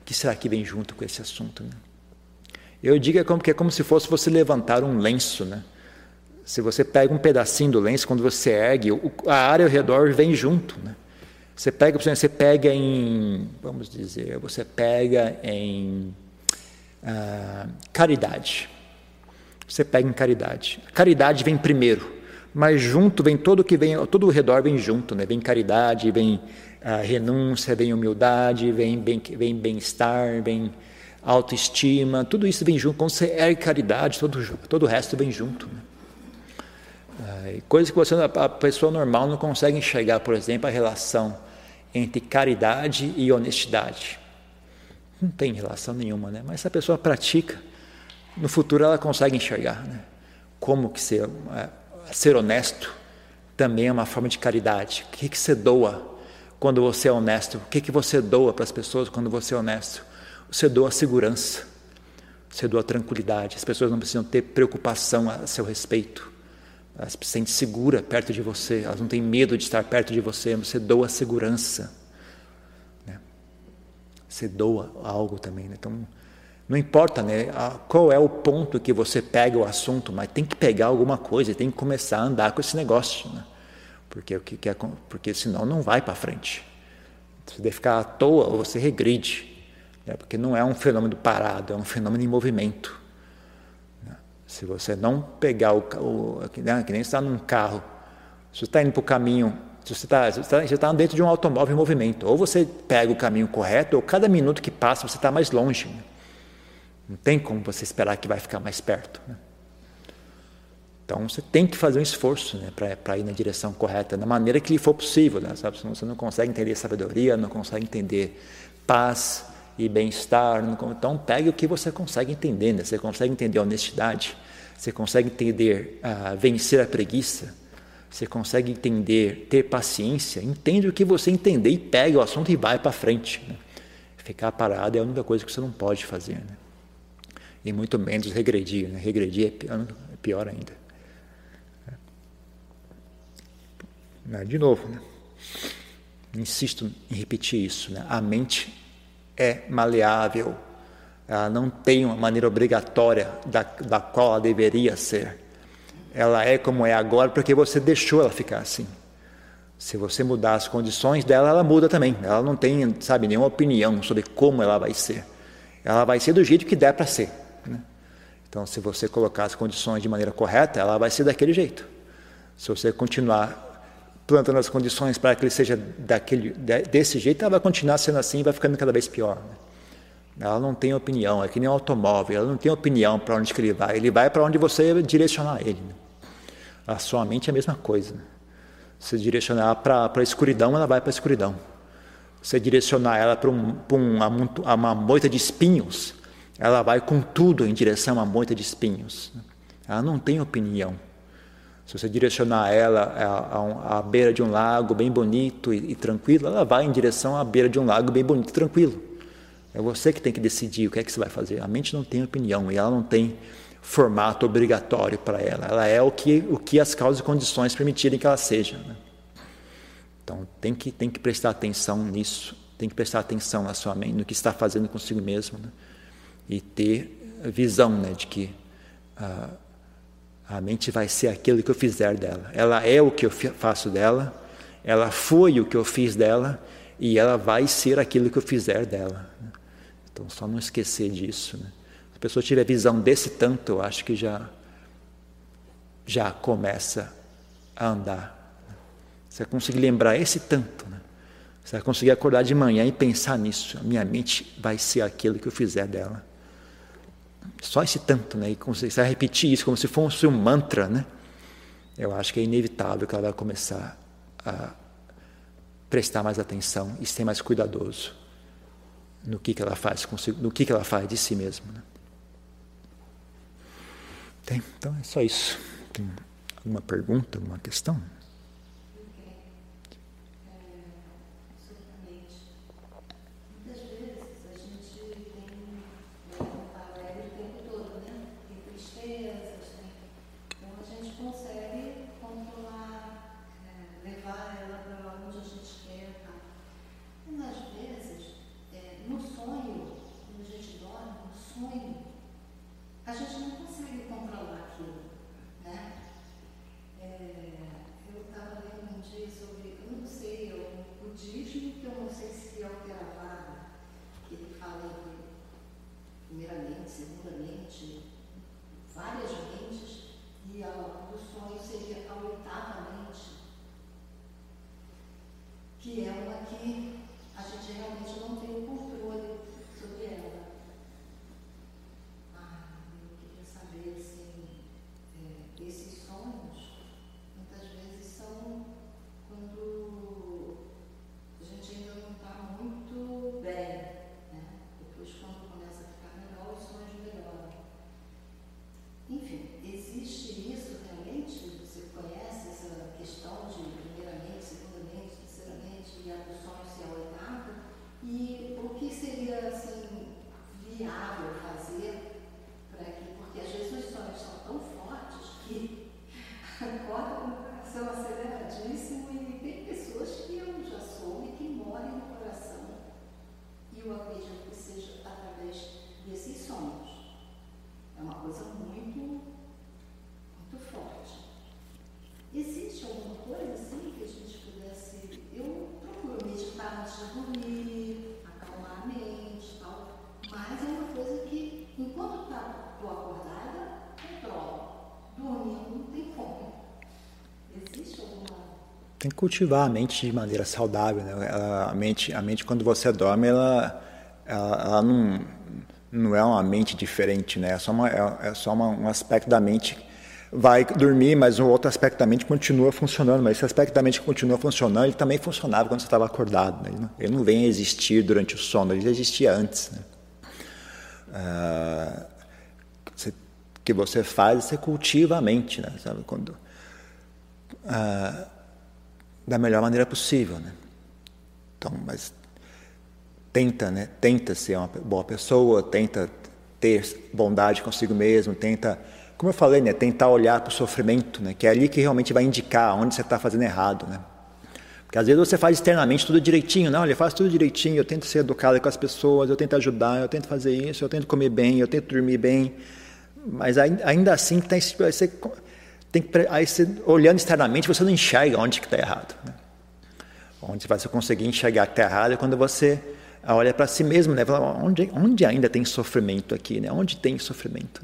O que será que vem junto com esse assunto? Né? Eu digo é como, que é como se fosse você levantar um lenço, né? Se você pega um pedacinho do lenço, quando você ergue, a área ao redor vem junto. Né? Você pega, você pega em, vamos dizer, você pega em ah, caridade. Você pega em caridade. Caridade vem primeiro, mas junto vem todo que vem, todo o redor vem junto, né? Vem caridade, vem ah, renúncia, vem humildade, vem bem, vem bem-estar, vem autoestima, tudo isso vem junto. Quando você ergue caridade, todo, todo o resto vem junto. Né? Coisa que você, a pessoa normal não consegue enxergar, por exemplo, a relação entre caridade e honestidade. Não tem relação nenhuma, né? Mas se a pessoa pratica, no futuro ela consegue enxergar, né? Como que ser, é, ser honesto também é uma forma de caridade. O que, que você doa quando você é honesto? O que, que você doa para as pessoas quando você é honesto? Você doa segurança, você doa tranquilidade. As pessoas não precisam ter preocupação a seu respeito. Elas se sentem seguras perto de você, elas não têm medo de estar perto de você, você doa segurança. Né? Você doa algo também. Né? Então, não importa né, qual é o ponto que você pega o assunto, mas tem que pegar alguma coisa, tem que começar a andar com esse negócio. Né? Porque, porque senão não vai para frente. Se você ficar à toa, você regride. Né? Porque não é um fenômeno parado, é um fenômeno em movimento. Se você não pegar o, o né, que nem está num carro, se você está indo para o caminho, se você está você está dentro de um automóvel em movimento, ou você pega o caminho correto, ou cada minuto que passa você está mais longe. Né? Não tem como você esperar que vai ficar mais perto. Né? Então você tem que fazer um esforço né, para ir na direção correta, da maneira que lhe for possível. Né, sabe? Senão você não consegue entender sabedoria, não consegue entender paz, e bem-estar. Então, pegue o que você consegue entender. Né? Você consegue entender honestidade, você consegue entender uh, vencer a preguiça, você consegue entender ter paciência. Entende o que você entender e pega o assunto e vai para frente. Né? Ficar parado é a única coisa que você não pode fazer. Né? E muito menos regredir. Né? Regredir é pior, é pior ainda. De novo, né? insisto em repetir isso. Né? A mente é maleável, ela não tem uma maneira obrigatória da, da qual ela deveria ser. Ela é como é agora porque você deixou ela ficar assim. Se você mudar as condições dela, ela muda também. Ela não tem, sabe, nenhuma opinião sobre como ela vai ser. Ela vai ser do jeito que der para ser. Né? Então, se você colocar as condições de maneira correta, ela vai ser daquele jeito. Se você continuar plantando as condições para que ele seja daquele, desse jeito, ela vai continuar sendo assim e vai ficando cada vez pior. Né? Ela não tem opinião, é que nem um automóvel, ela não tem opinião para onde ele vai, ele vai para onde você direcionar ele. Né? A sua mente é a mesma coisa. Se direcionar para a escuridão, ela vai para a escuridão. Se direcionar ela para um, um, uma, uma moita de espinhos, ela vai com tudo em direção a uma moita de espinhos. Ela não tem opinião. Se você direcionar ela à, beira de um lago bem bonito e, e, tranquilo, ela vai em direção à beira de um lago bem bonito e tranquilo. É você que tem que decidir o que é que você vai fazer. A mente não tem opinião e ela não tem formato obrigatório para ela. Ela é o que, o que as causas e condições permitirem que ela seja. Né? Então tem que, tem que prestar atenção nisso, tem que prestar atenção na sua mente, no que está fazendo consigo mesmo. Né? E ter visão né, de que. Uh, a mente vai ser aquilo que eu fizer dela. Ela é o que eu faço dela, ela foi o que eu fiz dela e ela vai ser aquilo que eu fizer dela. Então, só não esquecer disso. Né? Pessoa tiver visão desse tanto, eu acho que já, já começa a andar. Você vai conseguir lembrar esse tanto. Né? Você vai conseguir acordar de manhã e pensar nisso. A minha mente vai ser aquilo que eu fizer dela. Só esse tanto, né? E começar a repetir isso como se fosse um mantra, né? Eu acho que é inevitável que ela vai começar a prestar mais atenção e ser mais cuidadoso no que, que ela faz consigo, no que, que ela faz de si mesma. Né? Então é só isso. Tem alguma pergunta, alguma questão?
Tem
que cultivar a mente de maneira saudável. Né? A, mente, a mente, quando você dorme, ela, ela, ela não não é uma mente diferente, né? É só, uma, é, é só uma, um aspecto da mente vai dormir, mas o outro aspecto da mente continua funcionando. Mas esse aspecto da mente que continua funcionando, ele também funcionava quando você estava acordado. Né? Ele, não, ele, não, vem a existir durante o sono, ele já existia antes. Né? Ah, você, que você faz, você cultiva a mente, né? Sabe? Quando, ah, da melhor maneira possível, né? Então, mas tenta, né? Tenta ser uma boa pessoa, tenta ter bondade consigo mesmo, tenta, como eu falei, né? Tentar olhar para o sofrimento, né? Que é ali que realmente vai indicar onde você está fazendo errado, né? Porque às vezes você faz externamente tudo direitinho, não, olha, faz tudo direitinho, eu tento ser educado com as pessoas, eu tento ajudar, eu tento fazer isso, eu tento comer bem, eu tento dormir bem, mas ainda assim tem, você, tem que, aí você, olhando externamente você não enxerga onde que está errado. Né? Onde você conseguir enxergar que está errado é quando você olha para si mesmo, né? Fala, onde, onde ainda tem sofrimento aqui, né? Onde tem sofrimento?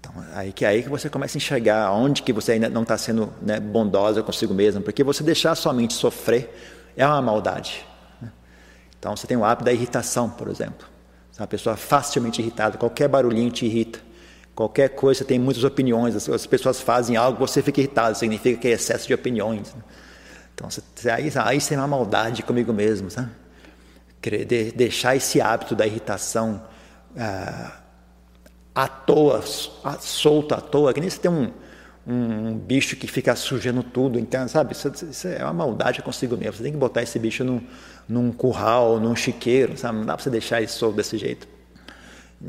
Então, aí que aí que você começa a enxergar onde que você ainda não está sendo né, bondosa consigo mesmo, porque você deixar sua mente sofrer é uma maldade. Né? Então, você tem o hábito da irritação, por exemplo. Você é uma pessoa facilmente irritada, qualquer barulhinho te irrita. Qualquer coisa, tem muitas opiniões, as, pessoas fazem algo, você fica irritado, significa que é excesso de opiniões. Né? Então, aí, aí você é uma maldade comigo mesmo, sabe? de, deixar esse hábito da irritação ah, à toa, à, solto à toa, que nem você tem um, um, bicho que fica sujando tudo, então, sabe? Isso, isso, é uma maldade consigo mesmo. Você tem que botar esse bicho num, num curral, num chiqueiro, sabe? Não dá para você deixar ele solto desse jeito.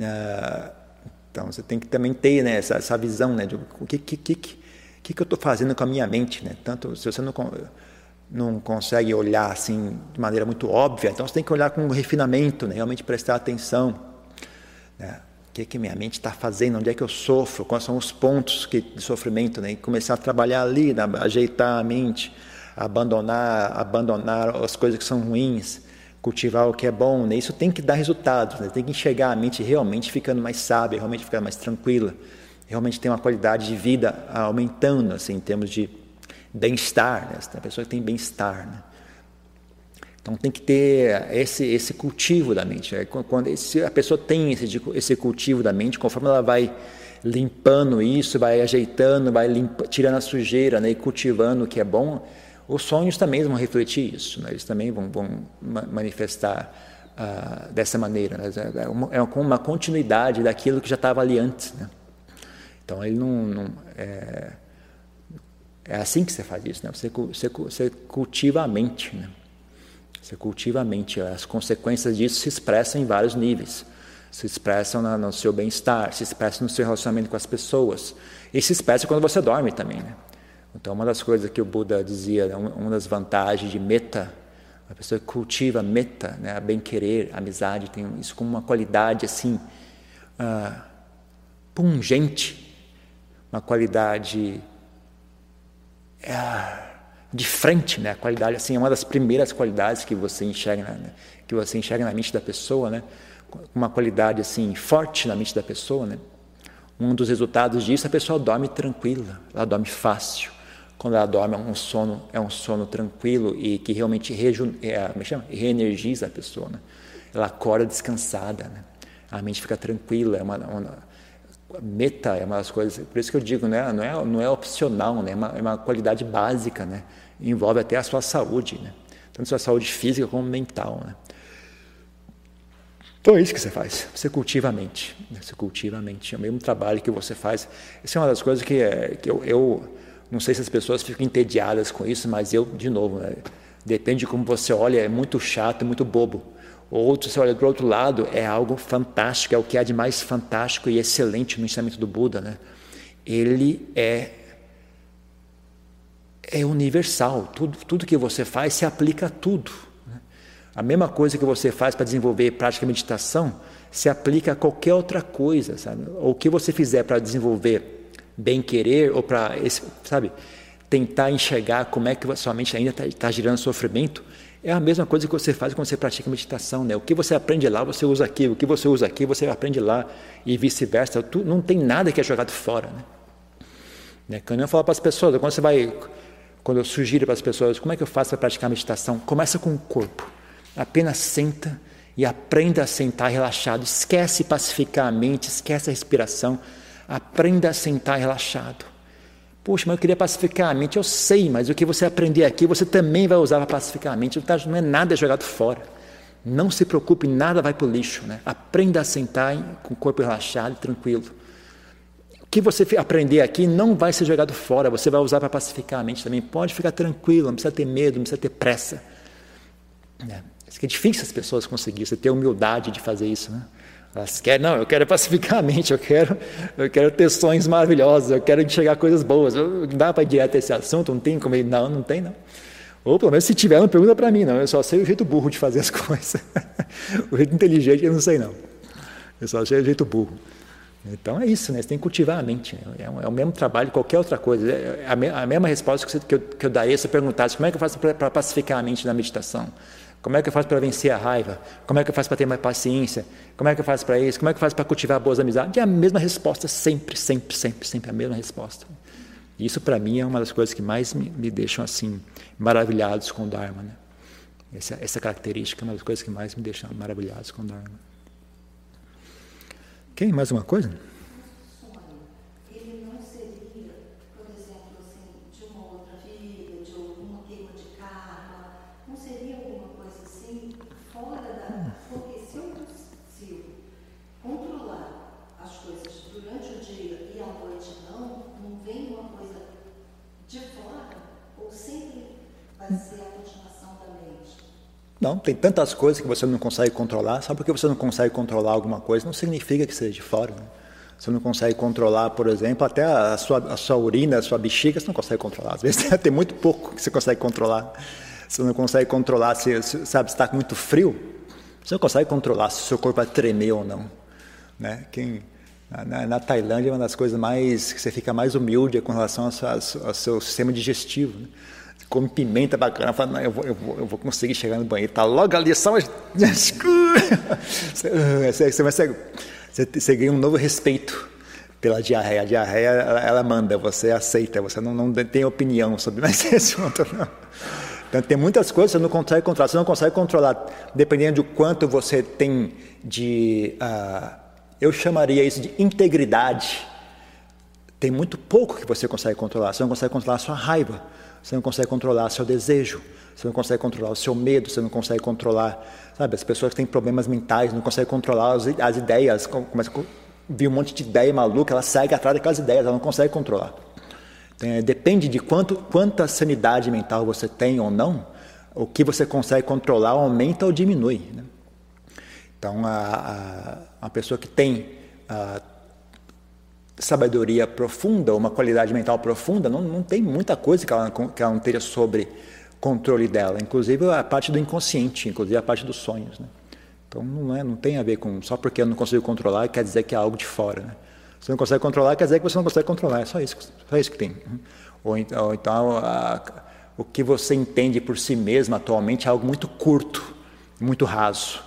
Ah, então, você tem que também ter né, essa, essa visão né, de o que, que, que, que, que eu estou fazendo com a minha mente. Né? Tanto se você não não consegue olhar assim de maneira muito óbvia, então você tem que olhar com refinamento, né? realmente prestar atenção. Né? O que, que minha mente está fazendo? Onde é que eu sofro? Quais são os pontos que, de sofrimento? Né? E começar a trabalhar ali, né? ajeitar a mente, abandonar, abandonar as coisas que são ruins, cultivar o que é bom. Né? Isso tem que dar resultados, né? tem que enxergar a mente realmente ficando mais sábia, realmente ficando mais tranquila, realmente ter uma qualidade de vida aumentando assim, em termos de bem-estar, né? a pessoa tem bem-estar. Né? Então tem que ter esse, esse cultivo da mente. Né? Quando esse, a pessoa tem esse, esse cultivo da mente, conforme ela vai limpando isso, vai ajeitando, vai limpa, tirando a sujeira né? e cultivando o que é bom, os sonhos também vão refletir isso. Né? Eles também vão, vão manifestar uh, dessa maneira. Né? É, uma, é uma continuidade daquilo que já estava ali antes. Né? Então ele não, não é, é assim que você faz isso, né? Você, você, você cultiva a mente, né? Você cultiva a mente. As consequências disso se expressam em vários níveis. Se expressam no seu bem-estar, se expressam no seu relacionamento com as pessoas. E se expressa quando você dorme também, né? Então, uma das coisas que o Buda dizia, né? uma das vantagens de meta, a pessoa cultiva meta, né? a bem-querer, a amizade, tem isso como uma qualidade assim, uh, pungente, uma qualidade é, de frente, né? A qualidade assim é uma das primeiras qualidades que você enxerga, né? que você enxerga na mente da pessoa, né? Uma qualidade assim forte na mente da pessoa, né? Um dos resultados disso, a pessoa dorme tranquila, ela dorme fácil. Quando ela dorme é um sono, é um sono tranquilo e que realmente reju, é, chama? reenergiza a pessoa, né? Ela acorda descansada, né? A mente fica tranquila, é uma, uma meta é uma das coisas, por isso que eu digo, né, não, é, não é opcional, né, é, uma, é uma qualidade básica, né, envolve até a sua saúde, né, tanto a sua saúde física como mental. Né. Então é isso que você faz, você cultiva a mente, né, você cultiva a mente, é o mesmo trabalho que você faz. Essa é uma das coisas que, é, que eu, eu, não sei se as pessoas ficam entediadas com isso, mas eu, de novo, né, depende de como você olha, é muito chato, muito bobo. Outro, você olha do outro lado, é algo fantástico, é o que há de mais fantástico e excelente no ensinamento do Buda. Né? Ele é, é universal, tudo, tudo que você faz se aplica a tudo. Né? A mesma coisa que você faz para desenvolver prática de meditação se aplica a qualquer outra coisa, sabe? O que você fizer para desenvolver bem querer ou para, sabe, tentar enxergar como é que sua mente ainda está tá gerando sofrimento, é a mesma coisa que você faz quando você pratica meditação, né? O que você aprende lá, você usa aqui. O que você usa aqui, você aprende lá e vice-versa. Não tem nada que é jogado fora, né? né? Quando eu falo para as pessoas, quando você vai, quando eu sugiro para as pessoas, como é que eu faço para praticar meditação? Começa com o corpo. Apenas senta e aprenda a sentar relaxado. Esquece pacificar a mente, esquece a respiração. Aprenda a sentar relaxado. Poxa, mas eu queria pacificar a mente. Eu sei, mas o que você aprender aqui, você também vai usar para pacificar a mente. Tá, não é nada jogado fora. Não se preocupe, nada vai para o lixo. Né? Aprenda a sentar com o corpo relaxado tranquilo. O que você aprender aqui não vai ser jogado fora, você vai usar para pacificar a mente também. Pode ficar tranquilo, não precisa ter medo, não precisa ter pressa. É, é difícil as pessoas conseguirem, você ter humildade de fazer isso. Né? Elas querem, não, eu quero pacificar a mente, eu quero, eu quero ter sonhos maravilhosos, eu quero enxergar coisas boas. Dá para ir direto esse assunto? Não tem como ir? Não, não tem não. Ou pelo menos se tiver, não pergunta para mim, não. Eu só sei o jeito burro de fazer as [laughs] coisas. o jeito inteligente eu não sei não. Eu só sei o jeito burro. Então é isso, né? Você tem que cultivar a mente. Né? É, é o mesmo trabalho que qualquer outra coisa. É a, mesma resposta que, eu, que eu daria se eu perguntasse como é que eu faço para pacificar a mente na meditação. Como é que eu faço para vencer a raiva? Como é que eu faço para ter mais paciência? Como é que eu faço para isso? Como é que eu faço para cultivar boas amizades? É a mesma resposta, sempre, sempre, sempre, sempre a mesma resposta. Isso para mim é uma das coisas que mais me, me deixam assim maravilhados com o Dharma. Né? Essa, essa característica é uma das coisas que mais me deixam maravilhados com o Dharma. Quem? Mais uma coisa? Não, tem tantas coisas que você não consegue controlar. Só porque você não consegue controlar alguma coisa não significa que seja de fora. Né? Você não consegue controlar, por exemplo, até a sua, a sua urina, a sua bexiga, você não consegue controlar. Às vezes [laughs] tem muito pouco que você consegue controlar. Você não consegue controlar se, sabe, está muito frio. Você não consegue controlar se o seu corpo vai tremer ou não. Né? Quem, na, na, Tailândia, é uma das coisas mais que você fica mais humilde com relação ao, ao, ao seu sistema digestivo. Né? Come pimenta bacana, fala, não, eu vou, eu, vou, eu vou conseguir chegar no banheiro, tá logo ali, só [laughs] [laughs] você, você, você, você ganha um novo respeito pela diarreia. A diarreia, ela, ela manda, você aceita, você não, não tem opinião sobre [laughs] esse assunto, não. Então, tem muitas coisas que você não consegue controlar. Você não consegue controlar, dependendo de quanto você tem de. Uh, eu chamaria isso de integridade. Tem muito pouco que você consegue controlar. Você não consegue controlar a sua raiva. Você não consegue controlar seu desejo, você não consegue controlar o seu medo, você não consegue controlar, sabe, as pessoas que têm problemas mentais não conseguem controlar as, as ideias, começa a vir um monte de ideia maluca, ela segue atrás daquelas ideias, ela não consegue controlar. Então, é, depende de quanto, quanta sanidade mental você tem ou não, o que você consegue controlar aumenta ou diminui. Né? Então, a, a, a pessoa que tem a, sabedoria profunda, uma qualidade mental profunda, não, não tem muita coisa que ela, que ela não tenha sobre controle dela, inclusive a parte do inconsciente, inclusive a parte dos sonhos. Né? Então não, é, não tem a ver com só porque eu não consigo controlar quer dizer que é algo de fora. Né? Você não consegue controlar quer dizer que você não consegue controlar, é só isso, só isso que tem. Ou, ou então a, o que você entende por si mesmo atualmente é algo muito curto, muito raso.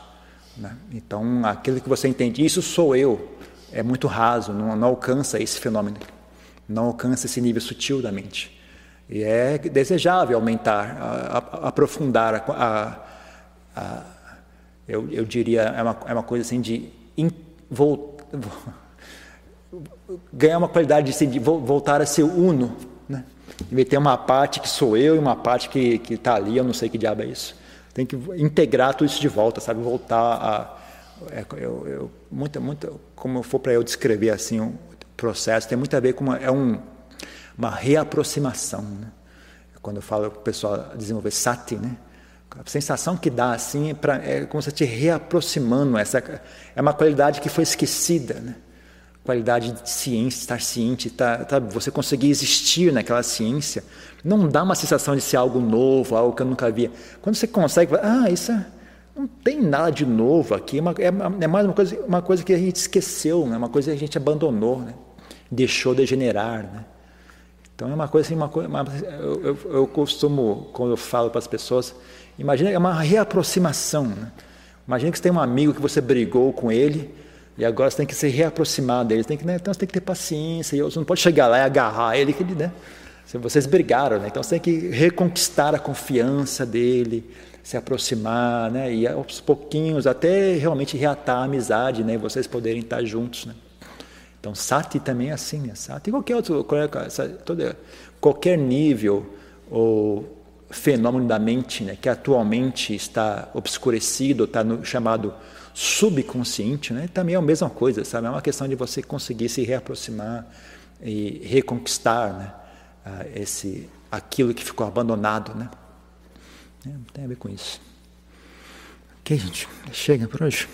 Né? Então aquilo que você entende, isso sou eu, é muito raso, não, não alcança esse fenômeno, não alcança esse nível sutil da mente. E é desejável aumentar, a, a, aprofundar, a, a, eu, eu diria, é uma, é uma coisa assim de in, vol, ganhar uma qualidade de, assim, de voltar a ser uno. Né? E ter uma parte que sou eu e uma parte que está ali, eu não sei que diabo é isso. Tem que integrar tudo isso de volta, sabe? Voltar a eu, eu, muito, muito, como for para eu descrever assim o processo, tem muito a ver com uma, é um, uma reaproximação. Né? Quando eu falo para o pessoal desenvolver sati, né? a sensação que dá assim é, pra, é como se te reaproximando. Essa, é uma qualidade que foi esquecida. Né? Qualidade de ciência, estar ciente, tá, tá, você conseguir existir naquela ciência, não dá uma sensação de ser algo novo, algo que eu nunca via. Quando você consegue, ah, isso é não tem nada de novo aqui, é, é, é, mais uma coisa, uma coisa que a gente esqueceu, né? uma coisa que a gente abandonou, né? deixou degenerar. Né? Então é uma coisa assim, uma uma, eu, eu, costumo, quando eu falo para as pessoas, imagina, é uma reaproximação. Né? Imagina que você tem um amigo que você brigou com ele e agora você tem que se reaproximar dele, tem que, né? então você tem que ter paciência, você não pode chegar lá e agarrar ele, que ele, né? Vocês brigaram, né? então você tem que reconquistar a confiança dele, se aproximar, né? E aos pouquinhos até realmente reatar a amizade, né? Vocês poderem estar juntos, né? Então sati também é assim, né? Sati qualquer outro, qualquer nível ou fenômeno da mente, né? Que atualmente está obscurecido, está no chamado subconsciente, né? Também é a mesma coisa, sabe? É uma questão de você conseguir se reaproximar e reconquistar, né? Ah, esse aquilo que ficou abandonado, né? É, não tem a ver com isso. Ok, gente? Chega por hoje.